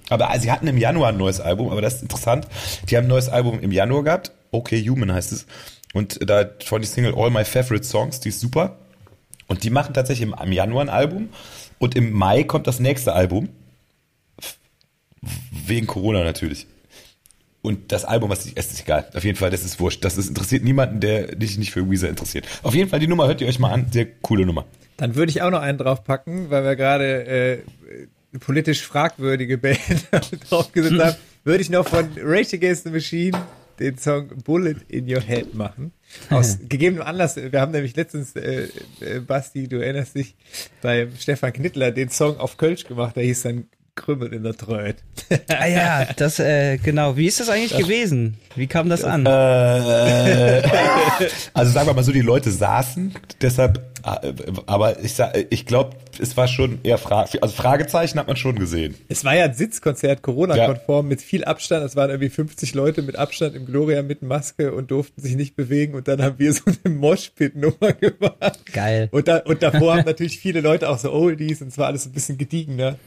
Aber sie hatten im Januar ein neues Album, aber das ist interessant. Die haben ein neues Album im Januar gehabt. Okay Human heißt es. Und da von die Single All My Favorite Songs, die ist super. Und die machen tatsächlich im, im Januar ein Album. Und im Mai kommt das nächste Album. Wegen Corona natürlich. Und das Album, was ich, es ist egal. Auf jeden Fall, das ist wurscht. Das ist, interessiert niemanden, der sich nicht für Weezer interessiert. Auf jeden Fall, die Nummer hört ihr euch mal an. Sehr coole Nummer. Dann würde ich auch noch einen draufpacken, weil wir gerade äh, politisch fragwürdige Band *laughs* draufgesetzt haben. Würde ich noch von Rage Against the Machine den Song Bullet in Your Head machen. Aus *laughs* gegebenem Anlass, wir haben nämlich letztens, äh, äh, Basti, du erinnerst dich, beim Stefan Knittler den Song auf Kölsch gemacht, der hieß dann Krümmel in der Treut. *laughs* Ah ja, das, äh, genau. Wie ist das eigentlich gewesen? Wie kam das an? Äh, *laughs* also sagen wir mal so, die Leute saßen, deshalb, aber ich, sa- ich glaube, es war schon eher Fra also Fragezeichen hat man schon gesehen. Es war ja ein Sitzkonzert, Corona-konform, mit viel Abstand. Es waren irgendwie 50 Leute mit Abstand im Gloria mit Maske und durften sich nicht bewegen. Und dann haben wir *laughs* so eine Moshpit-Nummer gemacht. Geil. Und, da, und davor haben natürlich viele Leute auch so Oldies und es war alles ein bisschen gediegener.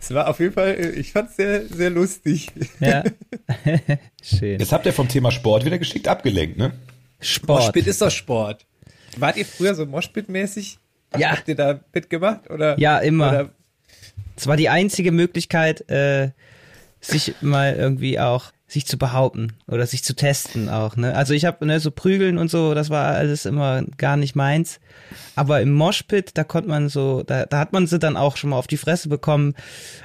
Es war auf jeden Fall, äh, ich fand es sehr, sehr lustig. Ja. *laughs* *laughs* Schön. Jetzt habt ihr vom Thema Sport wieder geschickt abgelenkt, ne? Sport. Moshpit ist doch Sport. Wart ihr früher so Moshpit-mäßig? Ja. Habt ihr da mitgemacht? Oder, Ja, immer. Es war die einzige Möglichkeit, äh, sich mal irgendwie auch sich zu behaupten oder sich zu testen auch. Ne? Also ich habe ne, so Prügeln und so, das war alles immer gar nicht meins. Aber im Moshpit, da konnte man so, da, da hat man sie dann auch schon mal auf die Fresse bekommen,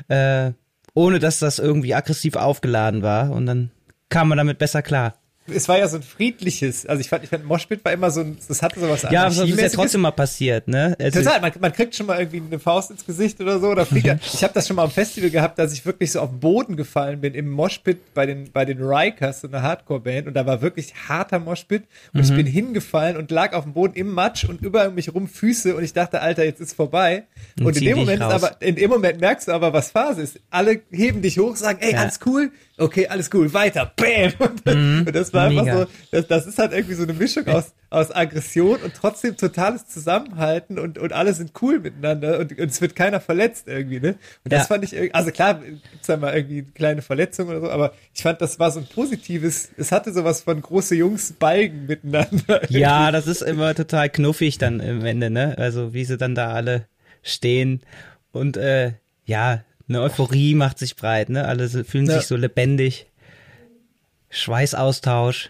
äh, ohne dass das irgendwie aggressiv aufgeladen war. Und dann kam man damit besser klar. Es war ja so ein friedliches, also ich fand, ich fand Moshpit war immer so ein, das hatte sowas Ja, aber das ist ja trotzdem mal passiert, ne? Also, Total, man, man kriegt schon mal irgendwie eine Faust ins Gesicht oder so oder fliegt. *laughs* Ich habe das schon mal am Festival gehabt, dass ich wirklich so auf den Boden gefallen bin im Moshpit bei den bei den Rikers, so einer Hardcore-Band und da war wirklich harter Moshpit und ich bin hingefallen und lag auf dem Boden im Matsch und über mich rum Füße und ich dachte, Alter, jetzt ist vorbei. Und Und, in dem Moment aber in dem Moment merkst du aber, was Phase ist. Alle heben dich hoch, sagen, ey, Ja. alles cool, okay, alles cool, weiter, bam. *laughs* Und, und das war einfach Mega. so, das, das ist halt irgendwie so eine Mischung aus, aus Aggression und trotzdem totales Zusammenhalten und, und alle sind cool miteinander und, und es wird keiner verletzt irgendwie, ne? Und das Ja. fand ich, also klar, gibt's da mal irgendwie eine kleine Verletzung oder so, aber ich fand, das war so ein positives, es hatte sowas von große Jungs balgen miteinander. *laughs* Ja, das ist immer total knuffig dann im Ende, ne? Also wie sie dann da alle stehen und äh, ja, eine Euphorie macht sich breit, ne? Alle fühlen Ja. sich so lebendig. Schweißaustausch.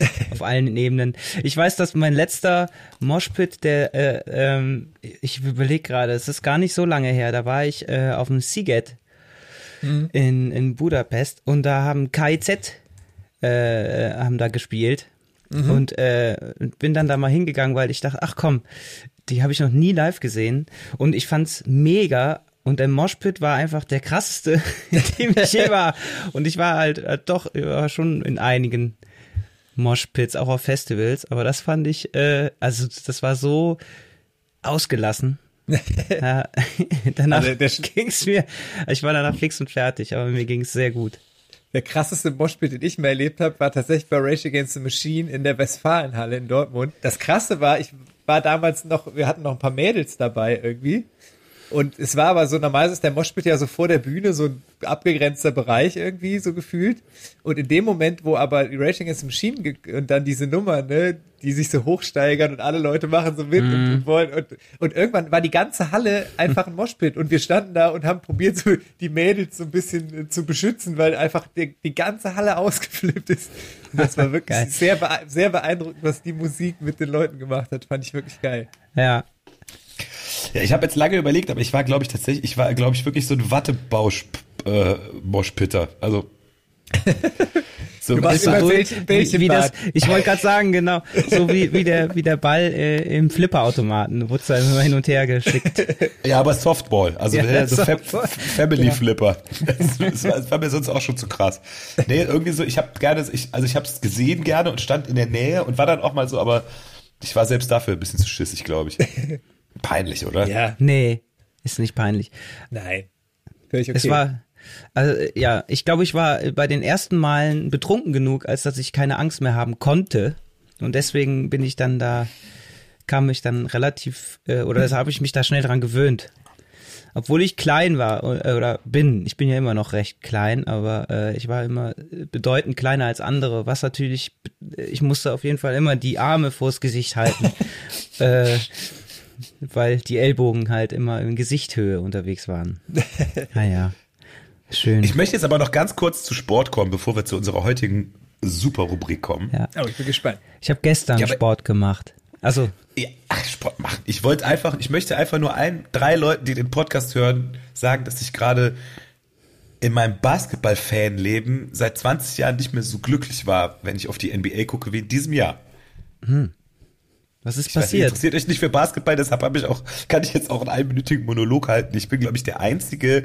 *laughs* auf allen Ebenen. Ich weiß, dass mein letzter Moshpit, der, äh, ähm, ich überlege gerade, es ist gar nicht so lange her, da war ich äh, auf dem Seagate mhm. in, in Budapest und da haben KIZ äh, haben da gespielt mhm. und äh, bin dann da mal hingegangen, weil ich dachte, ach komm, die habe ich noch nie live gesehen und ich fand's mega und der Moshpit war einfach der krasseste, *laughs* in dem ich je war. Und ich war halt äh, doch war schon in einigen Moshpits, auch auf Festivals. Aber das fand ich, äh, also das war so ausgelassen. *laughs* ja, *laughs* danach also ging's mir, ich war danach fix und fertig, aber mir ging's sehr gut. Der krasseste Moshpit, den ich mal erlebt habe, war tatsächlich bei Rage Against the Machine in der Westfalenhalle in Dortmund. Das krasse war, ich war damals noch, wir hatten noch ein paar Mädels dabei irgendwie. Und es war aber so, normal ist der Moshpit ja so vor der Bühne, so ein abgegrenzter Bereich irgendwie, so gefühlt. Und in dem Moment, wo aber die Racing is Machine und dann diese Nummer, ne, die sich so hochsteigern und alle Leute machen so mit mm. und, und, wollen und, und irgendwann war die ganze Halle einfach ein Moshpit und wir standen da und haben probiert, so die Mädels so ein bisschen äh, zu beschützen, weil einfach die, die ganze Halle ausgeflippt ist. Und das war *laughs* wirklich sehr, sehr beeindruckend, was die Musik mit den Leuten gemacht hat. Fand ich wirklich geil. Ja, ja, ich habe jetzt lange überlegt, aber ich war, glaube ich, tatsächlich, ich war, glaube ich, wirklich so ein Wattebausch äh. Also *laughs* so, du warst immer Bällchen, Bällchen wie, wie das, *laughs* ich wollte gerade sagen, genau, so wie, wie der, wie der Ball äh, im Flipperautomaten, wurde da immer hin und her geschickt. *laughs* Ja, aber Softball, also ja, so Softball. Family Flipper. Das, das, war, das, war, mir sonst auch schon zu krass. Nee, irgendwie so, ich habe gerne, ich, also ich habe es gesehen gerne und stand in der Nähe und war dann auch mal so, aber ich war selbst dafür ein bisschen zu schissig, glaube ich. Peinlich, oder? Ja. Nee, ist nicht peinlich. Nein. Okay. Es war, also, ja, ich glaube, ich war bei den ersten Malen betrunken genug, als dass ich keine Angst mehr haben konnte. Und deswegen bin ich dann da, kam ich dann relativ, äh, oder das habe ich mich da schnell dran gewöhnt. Obwohl ich klein war äh, oder bin, ich bin ja immer noch recht klein, aber äh, ich war immer bedeutend kleiner als andere, was natürlich, ich musste auf jeden Fall immer die Arme vors Gesicht halten. *laughs* äh, weil die Ellbogen halt immer in Gesichthöhe unterwegs waren. Naja, schön. Ich möchte jetzt aber noch ganz kurz zu Sport kommen, bevor wir zu unserer heutigen Super-Rubrik kommen. Ja. Oh, ich bin gespannt. Ich habe gestern ja, Sport gemacht. Also. Ja, ach, Sport machen. Ich wollte einfach, ich möchte einfach nur allen drei Leuten, die den Podcast hören, sagen, dass ich gerade in meinem Basketball-Fan-Leben seit 20 Jahren nicht mehr so glücklich war, wenn ich auf die NBA gucke, wie in diesem Jahr. Hm. Was ist ich passiert? Weiß, interessiert euch nicht für Basketball, deshalb habe ich auch, kann ich jetzt auch einen einminütigen Monolog halten. Ich bin, glaube ich, der einzige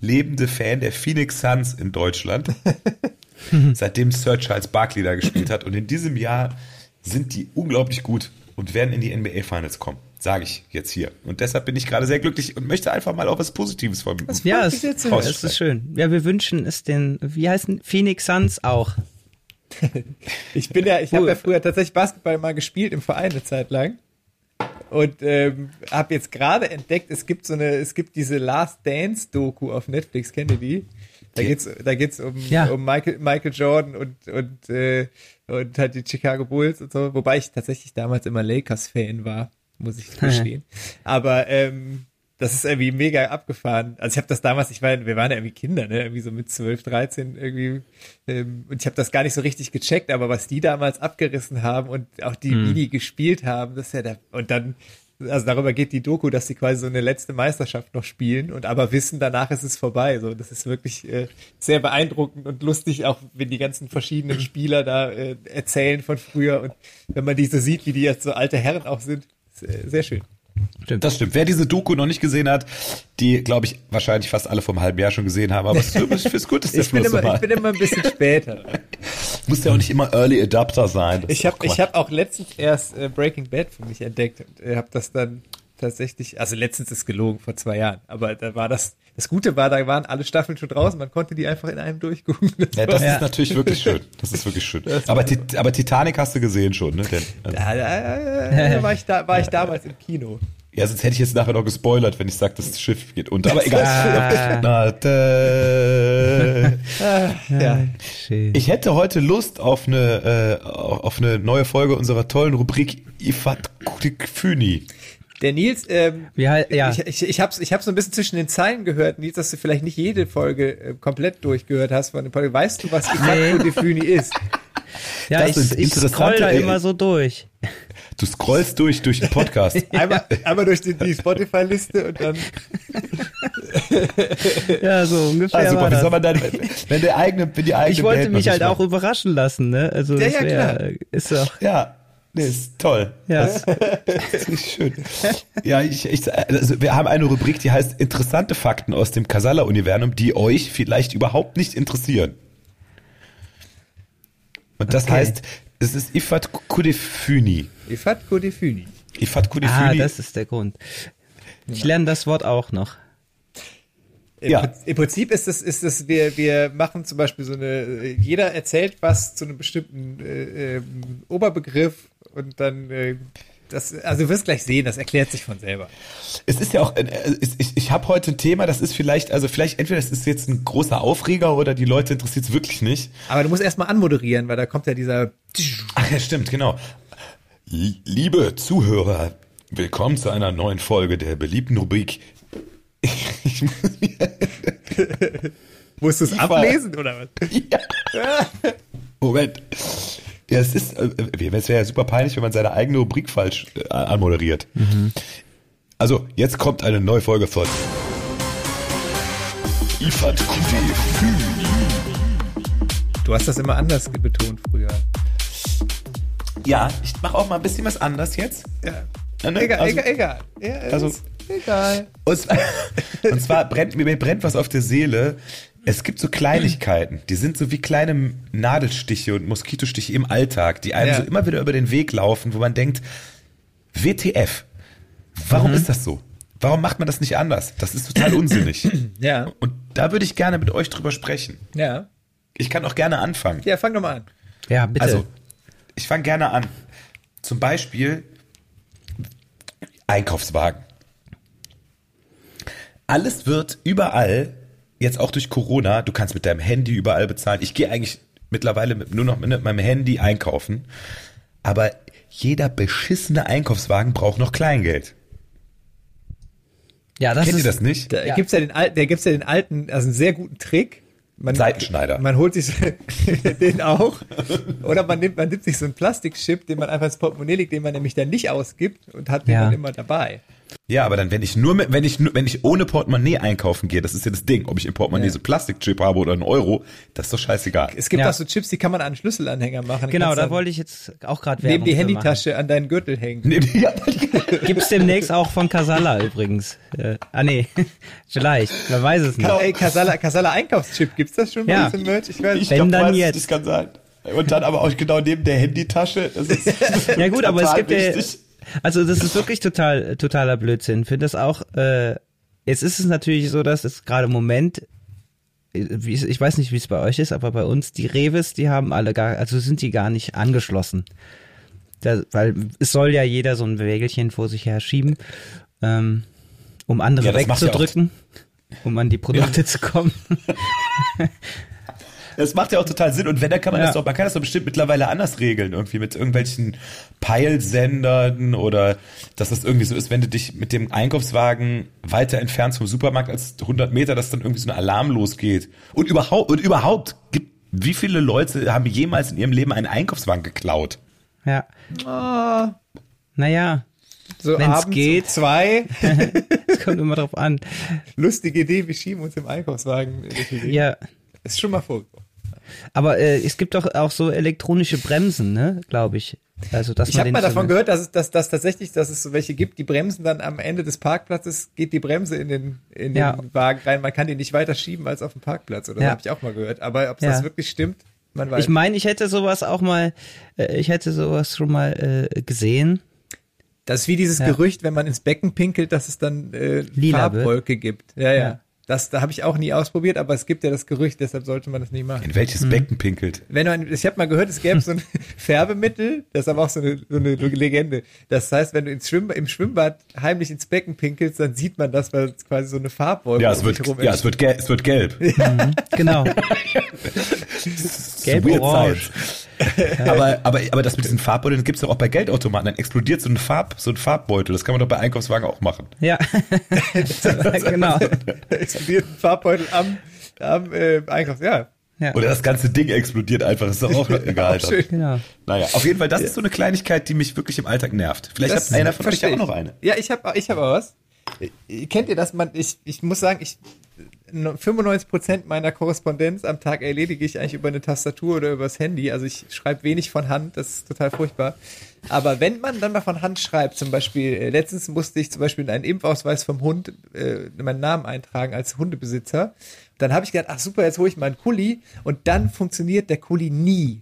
lebende Fan der Phoenix Suns in Deutschland, *laughs* seitdem Sir Charles Barkley da gespielt hat. Und in diesem Jahr sind die unglaublich gut und werden in die NBA Finals kommen. Sage ich jetzt hier. Und deshalb bin ich gerade sehr glücklich und möchte einfach mal auch was Positives von mir. Ja, es, es ist schön. Ja, wir wünschen es den, wie heißen Phoenix Suns auch. *laughs* ich bin ja, ich habe ja früher tatsächlich Basketball mal gespielt im Verein eine Zeit lang und ähm, habe jetzt gerade entdeckt, es gibt so eine, es gibt diese Last Dance Doku auf Netflix, kennt ihr die? Da geht's, da geht's um, ja. um Michael, Michael Jordan und und äh, und halt die Chicago Bulls und so, wobei ich tatsächlich damals immer Lakers Fan war, muss ich *laughs* gestehen. Aber ähm, das ist irgendwie mega abgefahren. Also ich habe das damals, ich war, wir waren ja irgendwie Kinder, ne, irgendwie so mit 12, 13 irgendwie, ähm, und ich habe das gar nicht so richtig gecheckt, aber was die damals abgerissen haben und auch die, mhm. wie die gespielt haben, das ist ja da, und dann, also darüber geht die Doku, dass sie quasi so eine letzte Meisterschaft noch spielen und aber wissen, danach ist es vorbei. So, das ist wirklich äh, sehr beeindruckend und lustig, auch wenn die ganzen verschiedenen *clears throat* Spieler da äh, erzählen von früher und wenn man diese sieht, wie die jetzt so alte Herren auch sind, sehr schön. Stimmt. Das stimmt. Wer diese Doku noch nicht gesehen hat, die, glaube ich, wahrscheinlich fast alle vom halben Jahr schon gesehen haben, aber es ist gut, dass ich bin immer, Ich bin immer ein bisschen später. *laughs* Muss ja auch nicht immer Early Adapter sein. ich habe hab auch letztens erst äh, Breaking Bad für mich entdeckt und äh, habe das dann tatsächlich, also letztens ist gelogen, vor zwei Jahren, aber da war das, das Gute war, da waren alle Staffeln schon draußen, man konnte die einfach in einem durchgucken. Das ja, das ist ja. natürlich wirklich schön. Das ist wirklich schön. Aber, aber Titanic hast du gesehen schon, ne? Den, also. da, da, da, war, ich da, war ich damals im Kino. Ja, sonst hätte ich jetzt nachher noch gespoilert, wenn ich sage, das Schiff geht unter. Aber egal. Ah. Na, ja. Ich hätte heute Lust auf eine, äh, auf eine neue Folge unserer tollen Rubrik Ifat Füni. Der Nils, ähm, ja, ja. ich, ich, ich habe ich hab so ein bisschen zwischen den Zeilen gehört, Nils, dass du vielleicht nicht jede Folge äh, komplett durchgehört hast von dem Podcast. Weißt du, was nee. Füni ist? Ja, Das ich, ist ich scroll da immer so durch. Du scrollst durch, durch den Podcast. *laughs* Einmal, einmal durch die, die Spotify-Liste und dann. *laughs* Ja, so ungefähr Ah, super, war wie das. soll man dann, wenn der eigene, wenn die eigene Ich wollte Band mich halt auch überraschen lassen, ne? Also Ja, ja, wär, klar. ist doch, Ja, nee, ist toll. ja. Das ist richtig schön. Ja, ich, ich, also wir haben eine Rubrik, die heißt interessante Fakten aus dem Casala-Universum, die euch vielleicht überhaupt nicht interessieren. Und das Okay. heißt, es ist Ifat Kudefuni. Ifat Kodefuni. Ifat Ah, Kudefuni. das ist der Grund. Ich lerne das Wort auch noch. Im, Ja. Im Prinzip ist es, ist es, wir, wir machen zum Beispiel so eine, jeder erzählt was zu einem bestimmten äh, ähm, Oberbegriff und dann, äh, das, also du wirst gleich sehen, das erklärt sich von selber. Es ist ja auch, äh, ich, ich habe heute ein Thema, das ist vielleicht, also vielleicht entweder es ist jetzt ein großer Aufreger oder die Leute interessiert es wirklich nicht. Aber du musst erstmal anmoderieren, weil da kommt ja dieser, Ach ja, stimmt, genau. Liebe Zuhörer, willkommen zu einer neuen Folge der beliebten Rubrik. *laughs* Ich muss mir, musst du es ablesen oder was? ja. Moment. Ja, es ist, äh, es wäre ja super peinlich, wenn man seine eigene Rubrik falsch äh, anmoderiert. Also, jetzt kommt eine neue Folge von Kudefü. Du hast das immer anders betont früher. Ja, ich mache auch mal ein bisschen was anders jetzt. Ja. Ja, ne? Egal, Also- egal, egal. Ja, also- egal. Und zwar, *laughs* und zwar brennt mir brennt was auf der Seele. Es gibt so Kleinigkeiten, die sind so wie kleine Nadelstiche und Moskitostiche im Alltag, die einem Ja. so immer wieder über den Weg laufen, wo man denkt, WTF, warum ist das so? Warum macht man das nicht anders? Das ist total unsinnig. *clears throat* Ja, Und da würde ich gerne mit euch drüber sprechen. ja. Ich kann auch gerne anfangen. Ja, fang doch mal an. Ja, bitte. Also, ich fange gerne an. Zum Beispiel Einkaufswagen. Alles wird überall, jetzt auch durch Corona, du kannst mit deinem Handy überall bezahlen. Ich gehe eigentlich mittlerweile mit, nur noch mit meinem Handy einkaufen. Aber jeder beschissene Einkaufswagen braucht noch Kleingeld. ja, das Kennt ist, ihr das nicht? Da Ja. gibt's ja den alten, gibt's ja den alten, also einen sehr guten Trick. Man, Seitenschneider. Man holt sich *laughs* den auch. Oder man nimmt, man nimmt sich so einen Plastikchip, den man einfach ins Portemonnaie legt, den man nämlich dann nicht ausgibt und hat den Ja. dann immer dabei. Ja, aber dann, wenn ich nur mit, wenn ich nur, wenn ich ohne Portemonnaie einkaufen gehe, das ist ja das Ding, ob ich im Portemonnaie Ja. so Plastikchip habe oder einen Euro, das ist doch scheißegal. Es gibt Ja. auch so Chips, die kann man an einen Schlüsselanhänger machen. Die genau, da wollte ich jetzt auch gerade neben Werbung die Handytasche an deinen Gürtel hängen. Nee, *laughs* ja, machen. Gibt's demnächst auch von Casalla übrigens. Äh, ah nee, *laughs* vielleicht, wer weiß es nicht. Ey, Casala, Casala Einkaufschip, gibt's das schon bei Ja. uns im Merch? Ich weiß Ich nicht. Wenn glaub, dann jetzt. Das kann sein. Und dann aber auch genau neben der Handytasche. Das ist *laughs* Ja gut, aber es gibt ja, wichtig. Also das ist wirklich total totaler Blödsinn. Finde das auch. Äh, jetzt ist es natürlich so, dass es gerade im Moment, ich weiß nicht, wie es bei euch ist, aber bei uns die Reves, die haben alle gar, also sind die gar nicht angeschlossen. Da, weil es soll ja jeder so ein Wägelchen vor sich her schieben, ähm, um andere Ja, ja wegzudrücken, um an die Produkte zu kommen. *laughs* Das macht ja auch total Sinn. Und wenn, dann kann man Ja. das doch, man kann das doch bestimmt mittlerweile anders regeln. Irgendwie mit irgendwelchen Peilsendern oder dass das irgendwie so ist, wenn du dich mit dem Einkaufswagen weiter entfernst vom Supermarkt als 100 Meter, dass dann irgendwie so ein Alarm losgeht. Und überhaupt, und überhaupt, gibt, wie viele Leute haben jemals in ihrem Leben einen Einkaufswagen geklaut? ja. Ah, Naja, so Wenn's abends geht. um zwei. *laughs* es kommt immer drauf an. Lustige Idee, wir schieben uns im Einkaufswagen. Ja, Ist schon mal vorgekommen. Aber äh, es gibt doch auch so elektronische Bremsen, ne, glaube ich. Also, dass Ich habe mal davon gehört, dass es dass, dass tatsächlich, dass es so welche gibt, die bremsen dann am Ende des Parkplatzes, geht die Bremse in den, in Ja. den Wagen rein. Man kann die nicht weiter schieben als auf dem Parkplatz. Oder Ja. habe ich auch mal gehört. Aber ob Ja. das wirklich stimmt, man weiß. Ich meine, ich hätte sowas auch mal, äh, ich hätte sowas schon mal äh, gesehen. das ist wie dieses Ja. Gerücht, wenn man ins Becken pinkelt, dass es dann äh, Lila wird. Farbwolke gibt. Ja, ja. Das, da habe ich auch nie ausprobiert, aber es gibt ja das Gerücht, deshalb sollte man das nicht machen. In welches Becken pinkelt? Wenn man, ich habe mal gehört, es gäbe so ein *laughs* Färbemittel, das ist aber auch so eine, so eine Legende. Das heißt, wenn du ins Schwimm, im Schwimmbad heimlich ins Becken pinkelst, dann sieht man das, weil es quasi so eine Farbwolke Ja, es um wird, herum ja, es wird, gelb, es wird gelb. Genau. *laughs* Gelb, Weird orange. *laughs* Aber, aber, aber das mit diesen Farbbeuteln gibt's doch auch bei Geldautomaten. Dann explodiert so ein, Farb, so ein Farbbeutel. Das kann man doch bei Einkaufswagen auch machen. Ja. *laughs* *laughs* genau. explodiert ein Farbbeutel am, am äh, Einkaufs. Ja, Ja. Oder das ganze Ding explodiert einfach, ist doch auch egal. Auch schön. Genau. Naja, auf jeden Fall, das ist so eine Kleinigkeit, die mich wirklich im Alltag nervt. Vielleicht Das hat einer von euch ja auch noch eine. Ja, ich habe ich hab auch was. Äh, Kennt ihr das? Man, ich, ich muss sagen, ich 95% meiner Korrespondenz am Tag erledige ich eigentlich über eine Tastatur oder übers Handy. Also ich schreibe wenig von Hand, das ist total furchtbar. Aber wenn man dann mal von Hand schreibt, zum Beispiel, äh, letztens musste ich zum Beispiel in einen Impfausweis vom Hund äh, meinen Namen eintragen als Hundebesitzer. Dann habe ich gedacht, ach super, jetzt hole ich meinen Kuli und dann funktioniert der Kuli nie.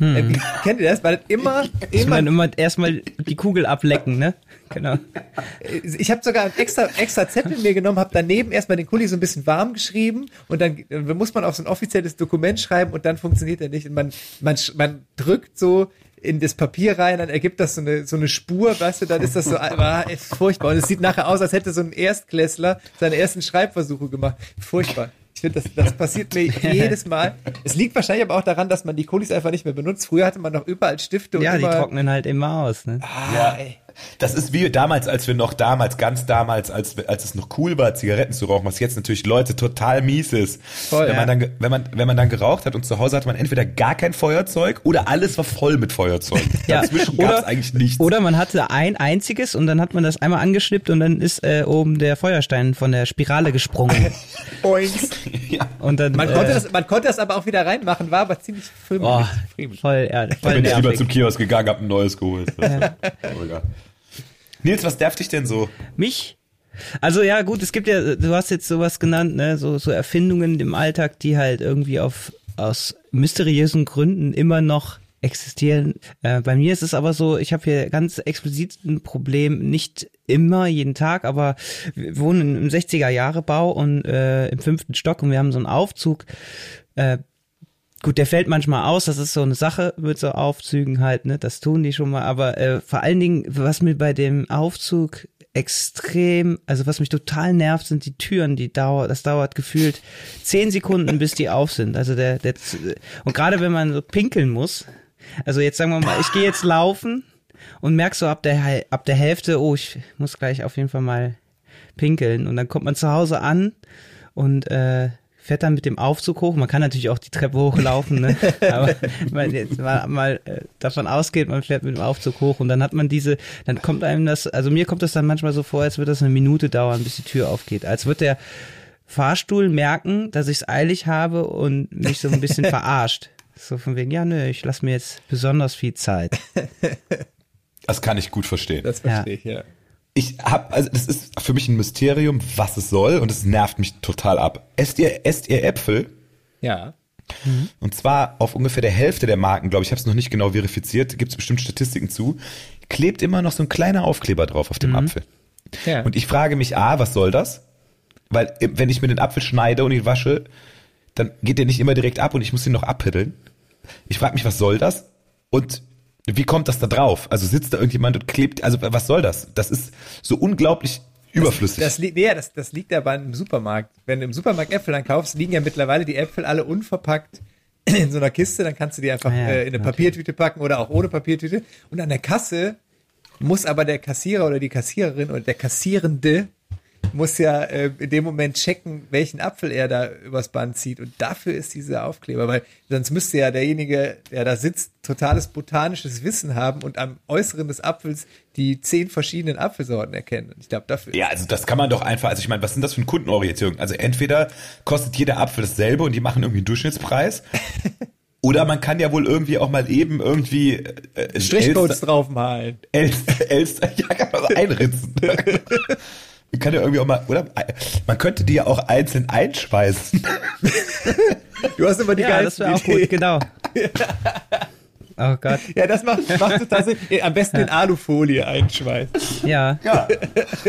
Äh, wie, kennt ihr das? Weil immer, immer man immer erstmal die Kugel ablecken, ne? Genau. ich habe sogar einen extra, extra Zettel mir genommen, habe daneben erstmal den Kuli so ein bisschen warm geschrieben und dann äh, muss man auf so ein offizielles Dokument schreiben und dann funktioniert er nicht. Und man, man, man drückt so in das Papier rein, dann ergibt das so eine, so eine Spur, weißt du, dann ist das so ah, ist furchtbar. Und es sieht nachher aus, als hätte so ein Erstklässler seine ersten Schreibversuche gemacht. Furchtbar. Ich finde, das, das passiert mir *laughs* jedes Mal. Es liegt wahrscheinlich aber auch daran, dass man die Kulis einfach nicht mehr benutzt. Früher hatte man noch überall Stifte und Ja, die immer, trocknen halt immer aus, ne? Ah, ey. Das ist wie damals, als wir noch damals, ganz damals, als, als es noch cool war, Zigaretten zu rauchen, was jetzt natürlich Leute total mies ist. Voll, wenn, man ja. dann, wenn, man, wenn man dann geraucht hat und zu Hause hatte man entweder gar kein Feuerzeug oder alles war voll mit Feuerzeug. *laughs* Ja, Dazwischen gab es oder- eigentlich nichts. Oder man hatte ein einziges und dann hat man das einmal angeschnippt und dann ist äh, oben der Feuerstein von der Spirale gesprungen. *laughs* *laughs* Ja. Und dann, Man, äh, konnte das, man konnte das aber auch wieder reinmachen, war aber ziemlich boah, filmig. voll, ja, Da voll bin ich lieber zum Kiosk gegangen, hab ein neues geholt. Oh, ja. Nils, was nervt dich denn so? Mich? Also ja, gut, es gibt ja, du hast jetzt sowas genannt, ne, so, so Erfindungen im Alltag, die halt irgendwie auf, aus mysteriösen Gründen immer noch existieren. Äh, bei mir ist es aber so, ich habe hier ganz explizit ein Problem, nicht immer, jeden Tag, aber wir wohnen im 60er-Jahre-Bau und äh, im fünften Stock und wir haben so einen Aufzug. Äh, Gut, der fällt manchmal aus, das ist so eine Sache mit so Aufzügen halt, ne? Das tun die schon mal, aber äh, vor allen Dingen, was mir bei dem Aufzug extrem, also was mich total nervt, sind die Türen, die dauert, das dauert gefühlt zehn Sekunden, bis die auf sind. Also der, der und gerade wenn man so pinkeln muss, also jetzt sagen wir mal, ich gehe jetzt laufen und merk so ab der ab der Hälfte, oh, ich muss gleich auf jeden Fall mal pinkeln und dann kommt man zu Hause an und äh, fährt dann mit dem Aufzug hoch. Man kann natürlich auch die Treppe hochlaufen, ne? *laughs* aber wenn man jetzt mal, mal äh, davon ausgeht, man fährt mit dem Aufzug hoch und dann hat man diese, dann kommt einem das, also mir kommt das dann manchmal so vor, als würde das eine Minute dauern, bis die Tür aufgeht. Als wird der Fahrstuhl merken, dass ich es eilig habe und mich so ein bisschen *laughs* verarscht. So von wegen, ja, nö, ich lasse mir jetzt besonders viel Zeit. Das kann ich gut verstehen. Das verstehe ich, ja. Ich hab, also das ist für mich ein Mysterium, was es soll und es nervt mich total ab. Esst ihr, esst ihr Äpfel? Ja. Und zwar auf ungefähr der Hälfte der Marken, glaube ich, ich habe es noch nicht genau verifiziert, gibt es bestimmt Statistiken zu, klebt immer noch so ein kleiner Aufkleber drauf auf dem Apfel. Ja. Und ich frage mich, A, was soll das? Weil äh, wenn ich mir den Apfel schneide und ihn wasche, dann geht der nicht immer direkt ab und ich muss ihn noch abhiddeln. Ich frage mich, was soll das? Und wie kommt das da drauf? Also sitzt da irgendjemand und klebt, also was soll das? Das ist so unglaublich überflüssig. Das, liegt, nee, das, das liegt aber im Supermarkt. Wenn du im Supermarkt Äpfel einkaufst, liegen ja mittlerweile die Äpfel alle unverpackt *clears throat* in so einer Kiste, dann kannst du die einfach Ah ja, äh, in eine natürlich. Papiertüte packen oder auch ohne Papiertüte. Und an der Kasse muss aber der Kassierer oder die Kassiererin oder der Kassierende muss ja äh, in dem Moment checken, welchen Apfel er da übers Band zieht. Und dafür ist dieser Aufkleber, weil sonst müsste ja derjenige, der da sitzt, totales botanisches Wissen haben und am Äußeren des Apfels die zehn verschiedenen Apfelsorten erkennen. Und ich glaube, dafür Ja, also das kann man doch einfach, also ich meine, was sind das für eine Kundenorientierung? Also entweder kostet jeder Apfel dasselbe und die machen irgendwie einen Durchschnittspreis. *laughs* Oder man kann ja wohl irgendwie auch mal eben irgendwie äh, Strichcodes Elster, draufmalen. Elster, Elster, *laughs* ja, kann man so einritzen. *laughs* man kann ja irgendwie auch mal, oder? Man könnte die ja auch einzeln einschweißen. *laughs* Du hast immer die Ja, das geilsten wäre auch Ideen. gut, genau. *laughs* Oh Gott, Ja, das macht, macht total Sinn. Eh, Am besten in Alufolie einschweißen. ja. Ja.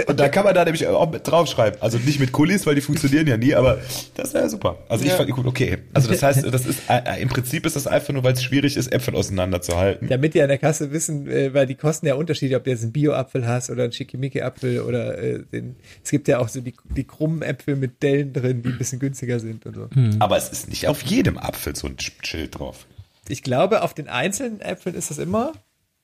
Und da kann man da nämlich auch mit draufschreiben. Also nicht mit Kulis, weil die funktionieren ja nie, aber das wäre super. Also ich Ja. fand gut, okay. Also das heißt, *laughs* das ist äh, im Prinzip ist das einfach nur, weil es schwierig ist, Äpfel auseinanderzuhalten. Damit die an der Kasse wissen, äh, weil die kosten ja unterschiedlich, ob du jetzt einen Bio-Apfel hast oder einen Schickimicki-Apfel oder äh, den, es gibt ja auch so die, die krummen Äpfel mit Dellen drin, die ein bisschen günstiger sind und so. Aber es ist nicht auf jedem Apfel so ein Schild drauf. Ich glaube, auf den einzelnen Äpfeln ist das immer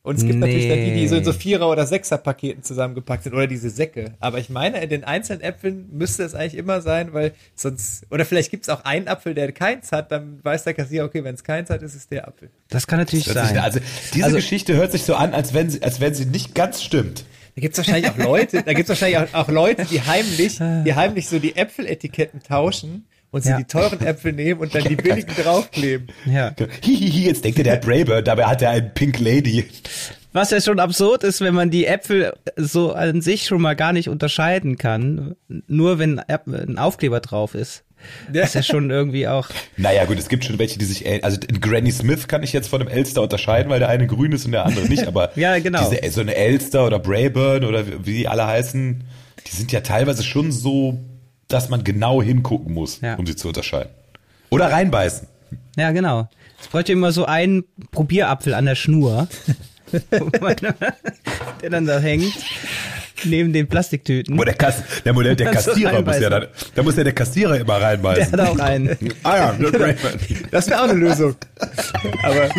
Und es gibt natürlich dann die, die so in so Nee. Vierer- oder Sechser-Paketen zusammengepackt sind oder diese Säcke. Aber ich meine, in den einzelnen Äpfeln müsste es eigentlich immer sein, weil sonst, oder vielleicht gibt es auch einen Apfel, der keins hat, dann weiß der Kassierer, okay, wenn es keins hat, ist es der Apfel. Das kann natürlich sich, sein. also diese Also- Geschichte hört sich so an, als wenn sie, als wenn sie nicht ganz stimmt. Da gibt es wahrscheinlich auch Leute, da gibt es wahrscheinlich auch, auch Leute, die heimlich, die heimlich so die Äpfeletiketten tauschen und sie Ja. die teuren Äpfel nehmen und dann die *laughs* billigen draufkleben. ja. Hihihi, jetzt denkt ihr, der hat Braybird, dabei hat er einen Pink Lady. Was ja schon absurd ist, wenn man die Äpfel so an sich schon mal gar nicht unterscheiden kann, nur wenn ein Aufkleber drauf ist. Das ist ja schon irgendwie auch. Naja, gut, es gibt schon welche, die sich, ähn- also in Granny Smith kann ich jetzt von einem Elster unterscheiden, weil der eine grün ist und der andere nicht, aber *laughs* Ja, genau. diese, so eine Elster oder Brayburn oder wie die alle heißen, die sind ja teilweise schon so, dass man genau hingucken muss, Ja. um sie zu unterscheiden. Oder reinbeißen. Ja, genau. Es bräuchte immer so einen Probierapfel an der Schnur, *laughs* der dann da hängt, neben den Plastiktüten. Wo der, Kass, der, Modell, der *laughs* du Kassierer muss ja dann, da muss ja der Kassierer immer Der reinbeißen. hat auch einen. *laughs* ah ja, der. *laughs* Das wäre auch eine Lösung. Aber,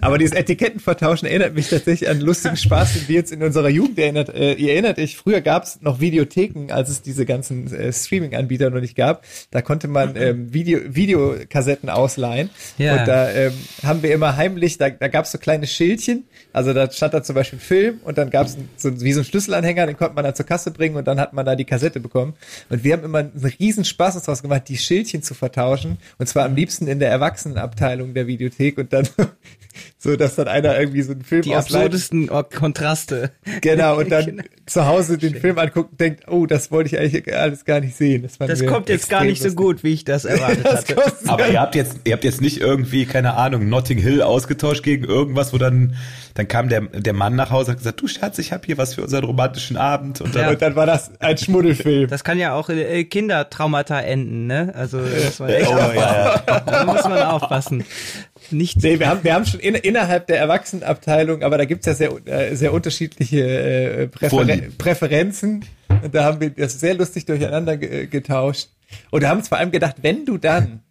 aber dieses Etikettenvertauschen erinnert mich tatsächlich an lustigen Spaß, den wir jetzt in unserer Jugend erinnert. Äh, ihr erinnert euch, früher gab es noch Videotheken, als es diese ganzen äh, Streaming-Anbieter noch nicht gab. Da konnte man ähm, Video, Videokassetten ausleihen. Ja. Und da ähm, haben wir immer heimlich, da, da gab es so kleine Schildchen. Also da stand da zum Beispiel ein Film und dann gab es so, wie so einen Schlüsselanhänger, den konnte man dann zur Kasse bringen und dann hat man da die Kassette bekommen. Und wir haben immer einen riesen Spaß uns draus gemacht, die Schildchen zu vertauschen. Und zwar am liebsten in der Erwachsenenabteilung der Videothek und dann so, dass dann einer irgendwie so einen Film Die ausleiht. absurdesten oh, Kontraste. Genau, und dann *laughs* zu Hause den Film anguckt und denkt, oh, das wollte ich eigentlich alles gar nicht sehen. Das, Das kommt jetzt gar nicht so lustig. gut, wie ich das erwartet Das hatte. Aber ihr habt jetzt, ihr habt jetzt nicht irgendwie, keine Ahnung, Notting Hill ausgetauscht gegen irgendwas, wo dann, dann kam der, der Mann nach Hause und hat gesagt, du Schatz, ich habe hier was für unseren romantischen Abend. Und dann, Ja. Und dann war das ein Schmuddelfilm. Das kann ja auch äh, Kindertraumata enden, ne? Also das war *laughs* echt oh, ja, ja. *laughs* da muss man aufpassen. Nicht Nee, wir haben, wir haben schon in, innerhalb der Erwachsenenabteilung, aber da gibt's ja sehr, äh, sehr unterschiedliche äh, Präferen. Präferenzen. Und da haben wir das sehr lustig durcheinander ge getauscht. Und da haben uns vor allem gedacht, wenn du dann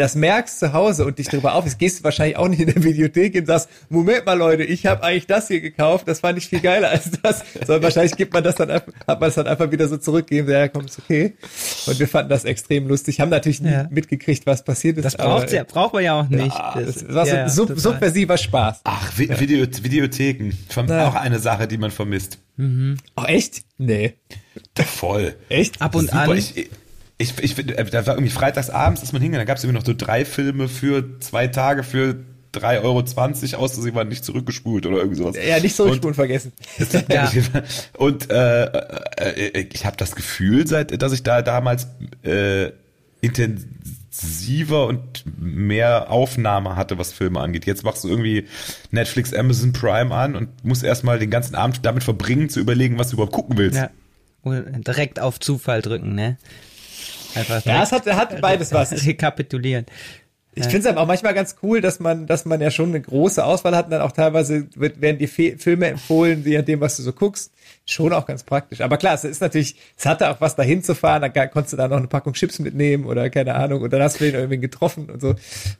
das merkst zu Hause und dich darüber auf, gehst du wahrscheinlich auch nicht in der Videothek und sagst, Moment mal Leute, ich habe eigentlich das hier gekauft, das fand ich viel geiler als das. Sondern wahrscheinlich gibt man das dann hat man es dann einfach wieder so zurückgegeben, ja komm, ist okay. Und wir fanden das extrem lustig, haben natürlich nie Ja. mitgekriegt, was passiert ist. das braucht ja, braucht man ja auch nicht. Das war so ja, ja, sub total. subversiver Spaß. Ach, Vi Video, Videotheken. Ja. Auch eine Sache, die man vermisst. Oh, echt? Nee. Voll. Echt? Ab und Super. an. Ich, ich, ich, äh, da war irgendwie freitags abends, ist man hingegangen, da gab es irgendwie noch so drei Filme für zwei Tage für 3,20 Euro aus, sie waren nicht zurückgespult oder irgendwie sowas. Ja, nicht so Spuren vergessen. *laughs* Ja. Und äh, äh, ich habe das Gefühl, seit dass ich da damals äh, intensiver und mehr Aufnahme hatte, was Filme angeht. Jetzt machst du irgendwie Netflix, Amazon Prime an und musst erstmal den ganzen Abend damit verbringen, zu überlegen, was du überhaupt gucken willst. Ja. Direkt auf Zufall drücken, ne? Einfach Ja, es hat, hat beides was. Ich, *laughs* rekapitulieren. ich finde es aber auch manchmal ganz cool, dass man, dass man ja schon eine große Auswahl hat und dann auch teilweise wird, werden die Fe Filme empfohlen, je nachdem, was du so guckst. Schon auch ganz praktisch. Aber klar, es ist natürlich, es hatte auch was dahin zu fahren, dann konntest du da noch eine Packung Chips mitnehmen oder keine Ahnung und dann hast du den irgendwie getroffen und so.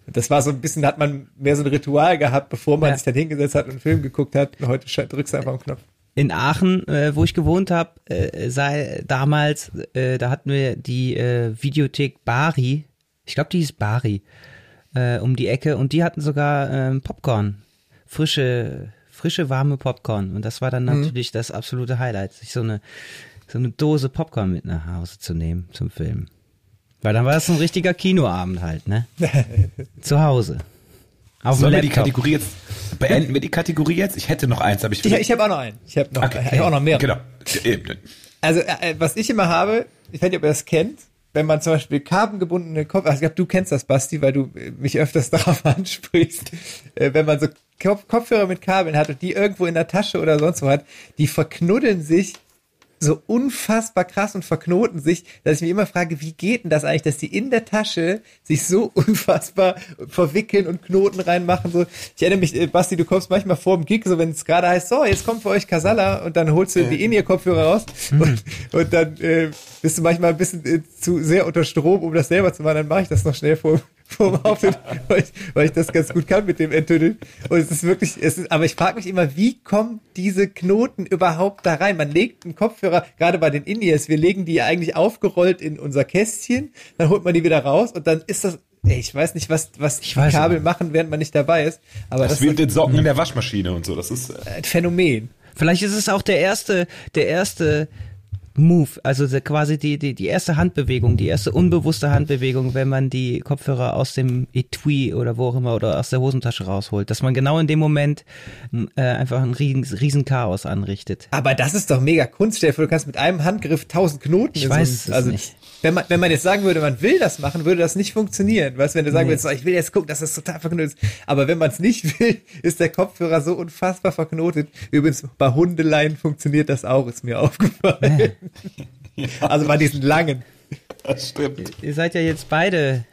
Das war so ein bisschen, hat man mehr so ein Ritual gehabt, bevor man Ja. sich dann hingesetzt hat und einen Film geguckt hat. Und heute drückst du einfach einen Knopf. In Aachen, äh, wo ich gewohnt habe, äh, sei damals, äh, da hatten wir die äh, Videothek Bari. Ich glaube, die hieß Bari äh, um die Ecke und die hatten sogar ähm, Popcorn, frische, frische warme Popcorn und das war dann natürlich das absolute Highlight, sich so eine so eine Dose Popcorn mit nach Hause zu nehmen zum Film. Weil dann war das ein richtiger Kinoabend halt, ne? *laughs* Zu Hause. Auf Sollen wir die. Kategorie jetzt, beenden wir die Kategorie jetzt? Ich hätte noch eins, aber ich Ich, ich habe auch noch einen. Ich habe noch, ich hab auch noch mehr. Genau. Also, äh, was ich immer habe, ich weiß nicht, ob ihr das kennt, wenn man zum Beispiel kabelgebundene Kopf, also ich glaube, du kennst das, Basti, weil du äh, mich öfters *laughs* darauf ansprichst, äh, wenn man so Kopf Kopfhörer mit Kabeln hat und die irgendwo in der Tasche oder sonst wo hat, die verknuddeln sich so unfassbar krass und verknoten sich, dass ich mich immer frage, wie geht denn das eigentlich, dass die in der Tasche sich so *laughs* unfassbar verwickeln und Knoten reinmachen. So, ich erinnere mich, äh, Basti, du kommst manchmal vor dem Gig, so wenn es gerade heißt, so, jetzt kommt für euch Casalla und dann holst du die In-Ear-Kopfhörer raus und, und dann äh, bist du manchmal ein bisschen äh, zu sehr unter Strom, um das selber zu machen, dann mache ich das noch schnell vor, man aufhört, weil, ich, weil ich das ganz gut kann mit dem Enttüdeln. Und es ist wirklich, es ist, aber ich frage mich immer, wie kommen diese Knoten überhaupt da rein? Man legt einen Kopfhörer, gerade bei den Indies, wir legen die ja eigentlich aufgerollt in unser Kästchen, dann holt man die wieder raus und dann ist das Ey, ich weiß nicht, was, was Ich die weiß Kabel nicht. machen, während man nicht dabei ist. Aber Das das, ist wie mit den Socken in der Waschmaschine und so. Das ist, äh, ein Phänomen. Vielleicht ist es auch der erste, der erste Move, also quasi die, die, die erste Handbewegung, die erste unbewusste Handbewegung, wenn man die Kopfhörer aus dem Etui oder wo auch immer oder aus der Hosentasche rausholt, dass man genau in dem Moment äh, einfach ein riesen, riesen Chaos anrichtet. Aber das ist doch mega Kunst. Stell du kannst mit einem Handgriff tausend Knoten. Ich weiß so also, nicht. Wenn man, wenn man jetzt sagen würde, man will das machen, würde das nicht funktionieren. Weißt, wenn du sagen Nee. würdest, ich will jetzt gucken, dass das total verknotet ist. Aber wenn man es nicht *laughs* will, ist der Kopfhörer so unfassbar verknotet. Übrigens, bei Hundeleien funktioniert das auch, ist mir aufgefallen. Also bei diesen langen. das stimmt. Ihr seid ja jetzt beide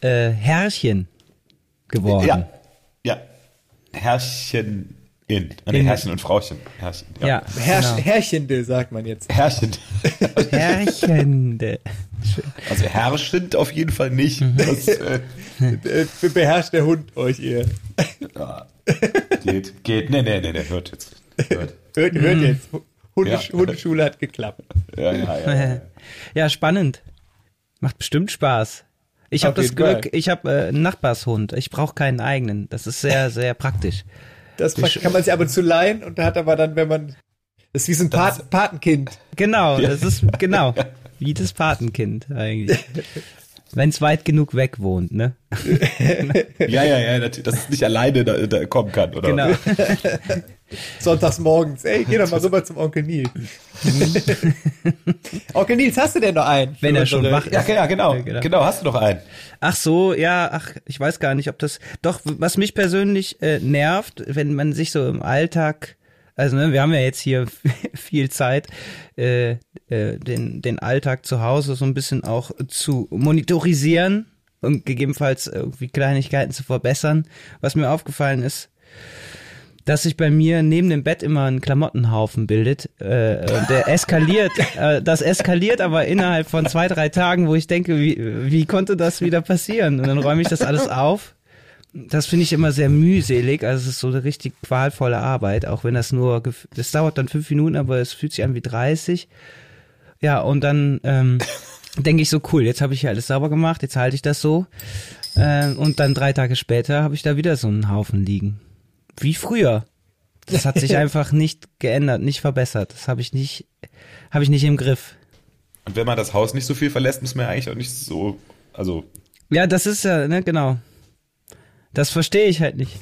äh, Herrchen geworden. Ja. Ja. Herrchen in. Nee, In. Herrchen und Frauchen. Herrchen. Ja. Ja, Herrsch, genau. Herrchende, sagt man jetzt. Herrchen. Herrchende. Also herrschend auf jeden Fall nicht. Mhm. Das, äh, beherrscht der Hund euch eher. ja. Geht, geht. Nee, nee, nee, nee, hört jetzt. Hört. Hört, hört jetzt. Hundesch Ja. Hundeschule hat geklappt. Ja, ja, ja. ja. Ja, *laughs* spannend. Macht bestimmt Spaß. Ich habe das jeden Fall. Glück, ich habe äh, einen Nachbarshund. Ich brauche keinen eigenen. Das ist sehr, *laughs* sehr praktisch. Das kann man sich ab und zu leihen und da hat aber dann, wenn man. Das ist wie so ein Pat Patenkind. Genau, das ist genau *laughs* wie das Patenkind eigentlich. Wenn es weit genug weg wohnt, ne? *laughs* Ja, ja, ja, natürlich, dass es nicht alleine da, da kommen kann, oder? Genau. *laughs* Sonntags morgens. Ey, geh doch mal rüber zum Onkel Nils. *laughs* Onkel Nils, hast du denn noch einen? Wenn er schon wach ist. Ja, ja, genau. Ja, genau. Genau, hast du noch einen. Ach so, ja, ach, ich weiß gar nicht, ob das. Doch, was mich persönlich äh, nervt, wenn man sich so im Alltag, also ne, wir haben ja jetzt hier *laughs* viel Zeit, äh, äh, den, den Alltag zu Hause so ein bisschen auch zu monitorisieren und gegebenenfalls irgendwie Kleinigkeiten zu verbessern. Was mir aufgefallen ist, dass sich bei mir neben dem Bett immer ein Klamottenhaufen bildet. Äh, und der eskaliert, *laughs* äh, das eskaliert aber innerhalb von zwei, drei Tagen, wo ich denke, wie, wie konnte das wieder passieren? Und dann räume ich das alles auf. Das finde ich immer sehr mühselig, also es ist so eine richtig qualvolle Arbeit, auch wenn das nur, das dauert dann fünf Minuten, aber es fühlt sich an wie 30. Ja, und dann ähm, *laughs* denke ich so, cool, jetzt habe ich hier alles sauber gemacht, jetzt halte ich das so. Äh, und dann drei Tage später habe ich da wieder so einen Haufen liegen. Wie früher. Das hat sich *laughs* einfach nicht geändert, nicht verbessert. Das habe ich nicht, habe ich nicht im Griff. Und wenn man das Haus nicht so viel verlässt, muss man ja eigentlich auch nicht so, also, Ja, das ist ja, ne, genau. Das verstehe ich halt nicht.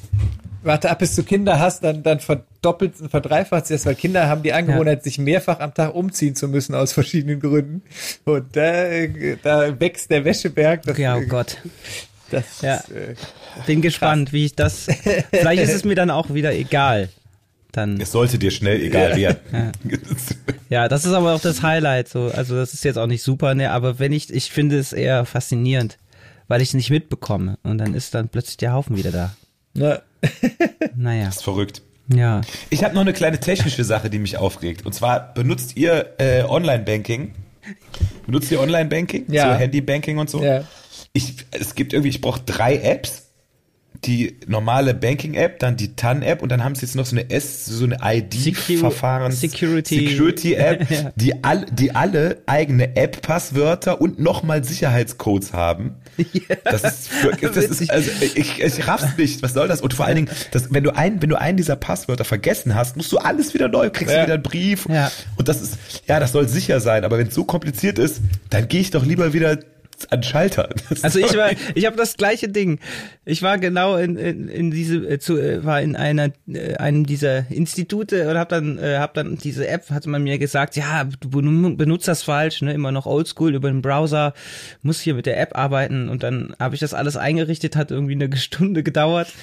Warte ab, bis du Kinder hast, dann, dann verdoppelt und verdreifacht sich das, weil Kinder haben die Angewohnheit, sich mehrfach am Tag umziehen zu müssen aus verschiedenen Gründen. Und da, da wächst der Wäscheberg. Das, Ja, oh Gott. Das Ja. ist, äh, Bin gespannt, wie ich das. Vielleicht ist es mir dann auch wieder egal. Dann. es sollte dir schnell egal werden. Ja, das ist aber auch das Highlight. So, also das ist jetzt auch nicht super, ne? Aber wenn ich, ich finde es eher faszinierend, weil ich es nicht mitbekomme und dann ist dann plötzlich der Haufen wieder da. ne. *laughs* Naja, Das ist verrückt. ja. Ich habe noch eine kleine technische Sache, die mich aufregt. Und zwar benutzt ihr äh, Online-Banking? Benutzt ihr Online-Banking? Ja. So Handy-Banking und so? Ja. Ich, es gibt irgendwie, ich brauche drei Apps. Die normale Banking-App, dann die TAN-App und dann haben sie jetzt noch so eine S, so eine ID-Verfahrens Security- Security-App, *laughs* Ja. die, all, die alle eigene App-Passwörter und nochmal Sicherheitscodes haben. Das ist, für, *laughs* das ist also ich, ich raff's nicht. Was soll das? Und vor allen Dingen, das, wenn du ein, wenn du einen dieser Passwörter vergessen hast, musst du alles wieder neu, kriegst Ja. wieder einen Brief. Ja. Und das ist, ja, das soll sicher sein. Aber wenn es so kompliziert ist, dann gehe ich doch lieber wieder an Schalter. Das *laughs* Also ich war, ich habe das gleiche Ding. Ich war genau in, in, in diese, äh, zu, äh, war in einer, äh, einem dieser Institute und habe dann, äh, hab dann diese App, hatte man mir gesagt, ja, du ben- benutzt das falsch, ne, immer noch Oldschool über den Browser, muss hier mit der App arbeiten und dann habe ich das alles eingerichtet, hat irgendwie eine *laughs* Stunde gedauert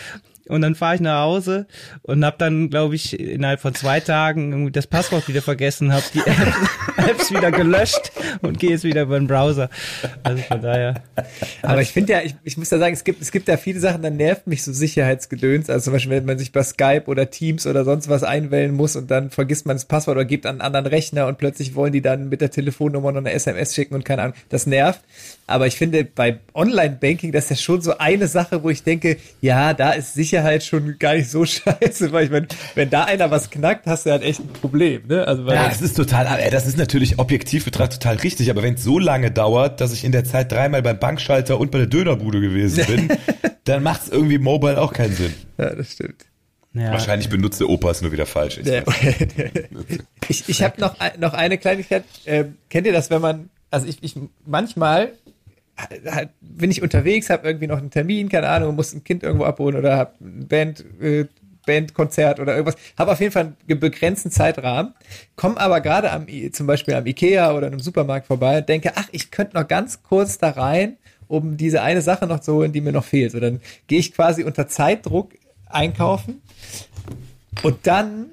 und dann fahre ich nach Hause und habe dann, glaube ich, innerhalb von zwei Tagen irgendwie das Passwort wieder vergessen, habe die Apps, *laughs* Apps wieder gelöscht und gehe jetzt wieder über den Browser. Also von daher. Aber ich finde ja, ich, ich muss ja sagen, es gibt, es gibt ja viele Sachen, da nervt mich so Sicherheitsgedöns. Also zum Beispiel, wenn man sich bei Skype oder Teams oder sonst was einwählen muss und dann vergisst man das Passwort oder gibt an einen anderen Rechner und plötzlich wollen die dann mit der Telefonnummer noch eine SMS schicken und keine Ahnung. Das nervt. Aber ich finde, bei Online-Banking, das ist ja schon so eine Sache, wo ich denke, ja, da ist Sicherheit schon gar nicht so *laughs* scheiße, weil ich meine, wenn da einer was knackt, hast du halt echt ein Problem, ne? Also, weil Ja, das ist total, äh, das ist natürlich objektiv betrachtet total richtig, aber wenn es so lange dauert, dass ich in der Zeit dreimal beim Bankschalter und bei der Dönerbude gewesen bin, *laughs* dann macht es irgendwie mobile auch keinen Sinn. ja, das stimmt. Ja. Wahrscheinlich benutzt der Opa es nur wieder falsch. Ich *laughs* ich ich habe noch, noch eine Kleinigkeit. Ähm, kennt ihr das, wenn man, also ich, ich manchmal halt, bin ich unterwegs, habe irgendwie noch einen Termin, keine Ahnung, muss ein Kind irgendwo abholen oder habe ein Band, äh, Bandkonzert oder irgendwas, habe auf jeden Fall einen begrenzten Zeitrahmen, komme aber gerade am zum Beispiel am Ikea oder einem Supermarkt vorbei und denke, ach, ich könnte noch ganz kurz da rein, um diese eine Sache noch zu holen, die mir noch fehlt. So, dann gehe ich quasi unter Zeitdruck einkaufen und dann,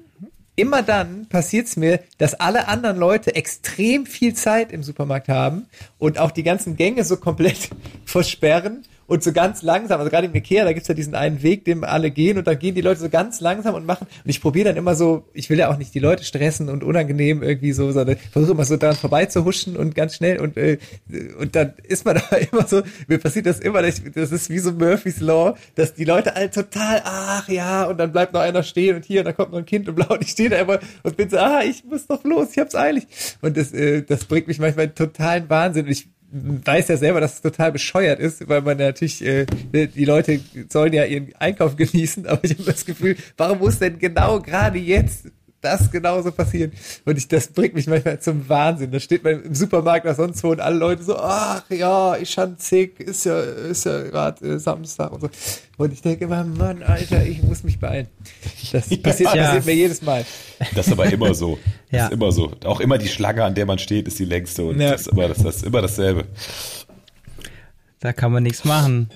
immer dann passiert's mir, dass alle anderen Leute extrem viel Zeit im Supermarkt haben und auch die ganzen Gänge so komplett *laughs* versperren und so ganz langsam, also gerade im Ikea, da gibt's ja diesen einen Weg, den alle gehen und da gehen die Leute so ganz langsam und machen und ich probiere dann immer so, ich will ja auch nicht die Leute stressen und unangenehm irgendwie so, sondern versuche immer so daran vorbeizuhuschen und ganz schnell und äh, und dann ist man *laughs* da immer so, mir passiert das immer, das ist wie so Murphy's Law, dass die Leute alle total, ach ja, und dann bleibt noch einer stehen und hier, und dann kommt noch ein Kind und blau und ich stehe da immer und bin so, ah, ich muss doch los, ich hab's eilig. Und das, äh, das bringt mich manchmal in totalen Wahnsinn. Und ich weiß ja selber, dass es total bescheuert ist, weil man natürlich, äh, die Leute sollen ja ihren Einkauf *laughs* genießen, aber ich habe das Gefühl, warum muss denn genau gerade jetzt das genauso passieren? Und ich, das bringt mich manchmal zum Wahnsinn. Da steht man im Supermarkt oder sonst wo und alle Leute so, ach ja, ich schon zick, ist ja, ist ja gerade äh, Samstag und so. Und ich denke immer, Mann, Alter, ich muss mich beeilen. Das *laughs* passiert, Ja. passiert mir jedes Mal. Das ist aber immer so. *laughs* Das Ja. ist immer so. Auch immer die Schlange, an der man steht, ist die längste und Ja. das, ist immer, das, das ist immer dasselbe. Da kann man nichts machen.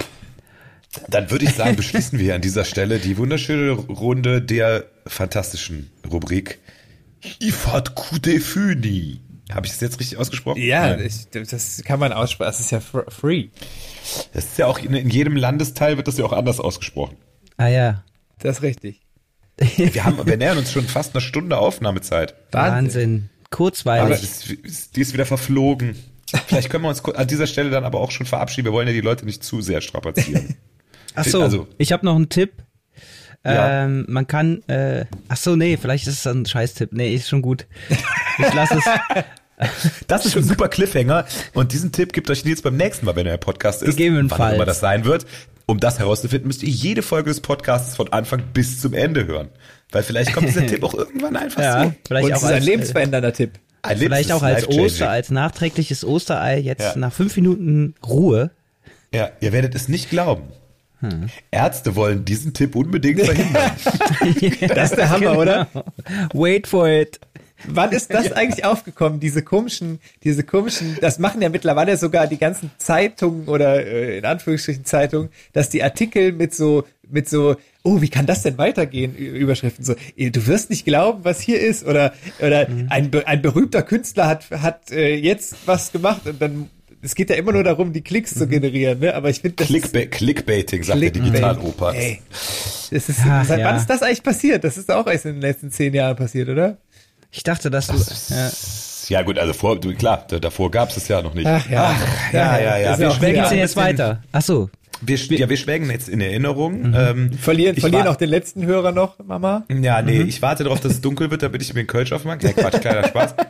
Dann würde ich sagen, beschließen wir an dieser Stelle die wunderschöne Runde der fantastischen Rubrik Ifat Kudefuni. Habe ich das jetzt richtig ausgesprochen? Ja, ich, das kann man aussprechen. Das ist ja fr- free. Das ist ja auch in, in jedem Landesteil wird das ja auch anders ausgesprochen. Ah ja. Das ist richtig. *laughs* Wir haben, wir nähern uns schon fast eine Stunde Aufnahmehzeit. Wahnsinn. Aber Kurzweilig. es ist, die ist wieder verflogen. Vielleicht können wir uns an dieser Stelle dann aber auch schon verabschieden. Wir wollen ja die Leute nicht zu sehr strapazieren. *laughs* Ach so, also- ich habe noch einen Tipp. Ja. Ähm, man kann, äh, ach so, nee, vielleicht ist es ein Scheißtipp. Nee, ist schon gut. Ich lasse es. *laughs* Das ist ein super Cliffhanger und diesen Tipp gibt euch Nils beim nächsten Mal, wenn er Podcast ist. Gegebenenfalls. Wann immer das sein wird. Um das herauszufinden, müsst ihr jede Folge des Podcasts von Anfang bis zum Ende hören. Weil vielleicht kommt dieser *laughs* Tipp auch irgendwann einfach Ja, so. vielleicht Und es auch ist ein als, lebensverändernder Tipp. Ein vielleicht auch als. Oster, als nachträgliches Osterei jetzt Ja. nach fünf Minuten Ruhe. Ja, ihr werdet es nicht glauben. Hm. Ärzte wollen diesen Tipp unbedingt verhindern. *laughs* Das ist der Hammer, oder? Wait for it. Wann ist das eigentlich aufgekommen? Diese komischen, diese komischen, das machen ja mittlerweile sogar die ganzen Zeitungen oder äh, in Anführungsstrichen Zeitungen, dass die Artikel mit so, mit so, oh, wie kann das denn weitergehen? Überschriften so, du wirst nicht glauben, was hier ist oder oder ein, be- ein berühmter Künstler hat hat äh, jetzt was gemacht und dann es geht ja immer nur darum, die Klicks zu generieren, ne? Aber ich finde das Clickba Clickbaiting, sagt der Clickbait. Digitaloper. Ey, das ist, Ach, seit wann ja. ist das eigentlich passiert? Das ist auch erst in den letzten zehn Jahren passiert, oder? Ich dachte, dass du, ja. Ja gut, also vor, du, klar, da- davor gab es es ja noch nicht. Ach ja. Ach, ja, ja, ja. Ist Wir schwelgen denn jetzt weiter? Ach so. Wir, ja, wir schwelgen jetzt in Erinnerung. Ähm, Verlieren, verlieren auch den letzten Hörer noch, Mama. Ja, nee, ich warte darauf, dass es dunkel wird, damit ich mir einen Kölsch aufmache. Ja, Quatsch, kleiner Spaß. *laughs*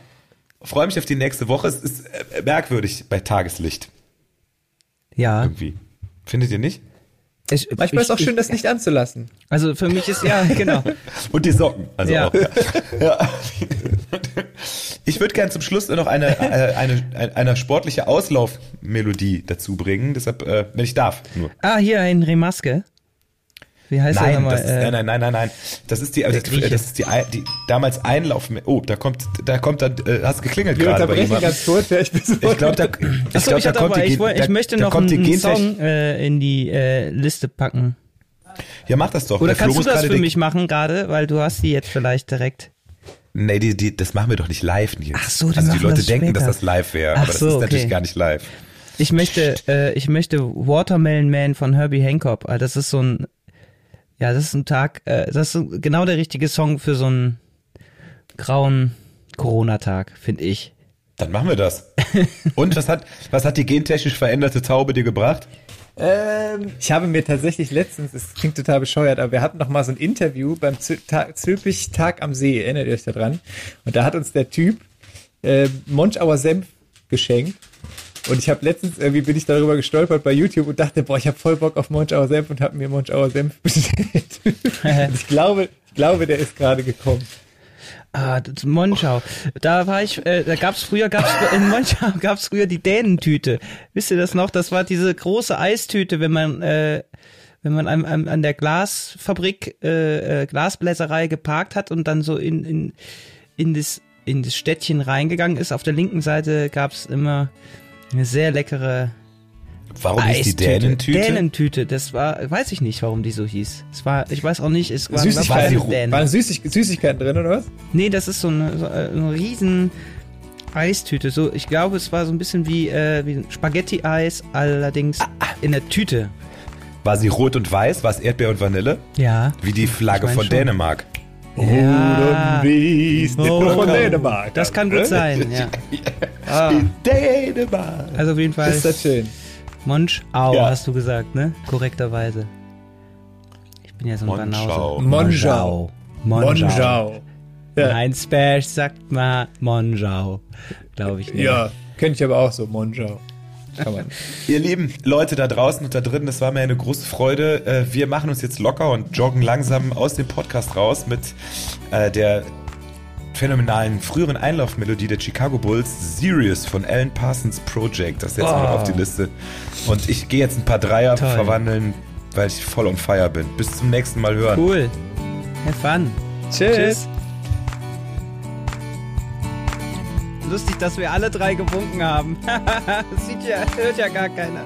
Freue mich auf die nächste Woche. Es ist äh, merkwürdig bei Tageslicht Ja. irgendwie. Findet ihr nicht? Ich, Manchmal ich, ist auch schön, ich, das Licht anzulassen. Also für mich ist, ja, genau. *laughs* Und die Socken. Also Ja. auch. Ja. Ich würde gerne zum Schluss noch eine, äh, eine, eine, eine sportliche Auslaufmelodie dazu bringen. Deshalb, äh, wenn ich darf, nur. Ah, hier ein Remaske. Wie heißt der Nein, nochmal? das ist, nein, nein, nein, nein, nein. Das ist die, das, Grieche. das ist die, die damals Einlauf. Oh, da kommt, da kommt dann, äh, hast geklingelt Wir gerade bei jemandem. ganz kurz. Ja, ich bin so Ich glaube, da, ich Achso, glaub, ich, da kommt aber, die, ich, da, ich möchte noch einen, die einen Song äh, in die äh, Liste packen. Ja, mach das doch. Oder Der Flo kannst du das für mich machen gerade, weil du hast die jetzt vielleicht direkt. Nee, die, die, das machen wir doch nicht live, Nils. Ach so, die Also die Leute das denken, dass das live wäre, aber das so, ist okay. natürlich gar nicht live. Ich möchte, äh, ich möchte Watermelon Man von Herbie Hancock. Ah, Das ist so ein, ja, das ist ein Tag, äh, das ist genau der richtige Song für so einen grauen Corona-Tag, finde ich. Dann machen wir das. Und was hat, was hat die gentechnisch veränderte Taube dir gebracht? Ähm, ich habe mir tatsächlich letztens, es klingt total bescheuert, aber wir hatten noch mal so ein Interview beim Zö- Ta- Zülpich Tag am See, erinnert ihr euch daran? Und da hat uns der Typ äh, Monschauer Senf geschenkt. Und ich habe letztens irgendwie bin ich darüber gestolpert bei YouTube und dachte, boah, ich habe voll Bock auf Monschauer Senf und habe mir Monschauer Senf *laughs* bestellt. ich glaube, ich glaube, der ist gerade gekommen. Ah, das Monschau. Da war ich, äh, da gab's früher, gab's *laughs* in Monschau gab's früher die Dänentüte. Wisst ihr das noch? Das war diese große Eistüte, wenn man, äh, wenn man an, an, an der Glasfabrik, äh, äh, Glasbläserei geparkt hat und dann so in, in, in das, in das Städtchen reingegangen ist. Auf der linken Seite gab's immer eine sehr leckere Warum hieß die Eistüte. Dänentüte? Dänentüte, das war, weiß ich nicht, warum die so hieß. Es war, ich weiß auch nicht, es war Süßigkeiten, was für Dänen. waren Süßig Süßigkeiten drin oder was? Nee, das ist so eine, so äh, eine riesen Eistüte. So, ich glaube, es war so ein bisschen wie, äh, wie ein Spaghetti-Eis, allerdings Ah, in der Tüte. War sie rot und weiß? War es Erdbeer und Vanille? Ja. Wie die Flagge Ich mein von schon. Dänemark. Ja. Oder von Dänemark. Das kann gut sein, ja. *laughs* Ah, Dänemark. Also auf jeden Fall ist das schön. Monschau, Ja. hast du gesagt, ne? Korrekterweise. Ich bin ja so ein Monschau. Banause. Monschau. Monschau. Monschau. Ja. Ein Specht sagt mal Monschau. Glaube ich nicht. Ja, könnte ich aber auch so, Monschau. Kann man. Ihr lieben Leute da draußen und da drin, das war mir eine große Freude. Äh, Wir machen uns jetzt locker und joggen langsam aus dem Podcast raus mit äh, der phänomenalen früheren Einlaufmelodie der Chicago Bulls, Sirius von Alan Parsons Project. Das setzen wir noch auf die Liste. Und ich gehe jetzt ein paar Dreier Toll. verwandeln, weil ich voll on fire bin. Bis zum nächsten Mal hören. Cool. Have fun. Tschüss. Tschüss. Lustig, dass wir alle drei gewunken haben. *laughs* sieht ja, hört ja gar keiner.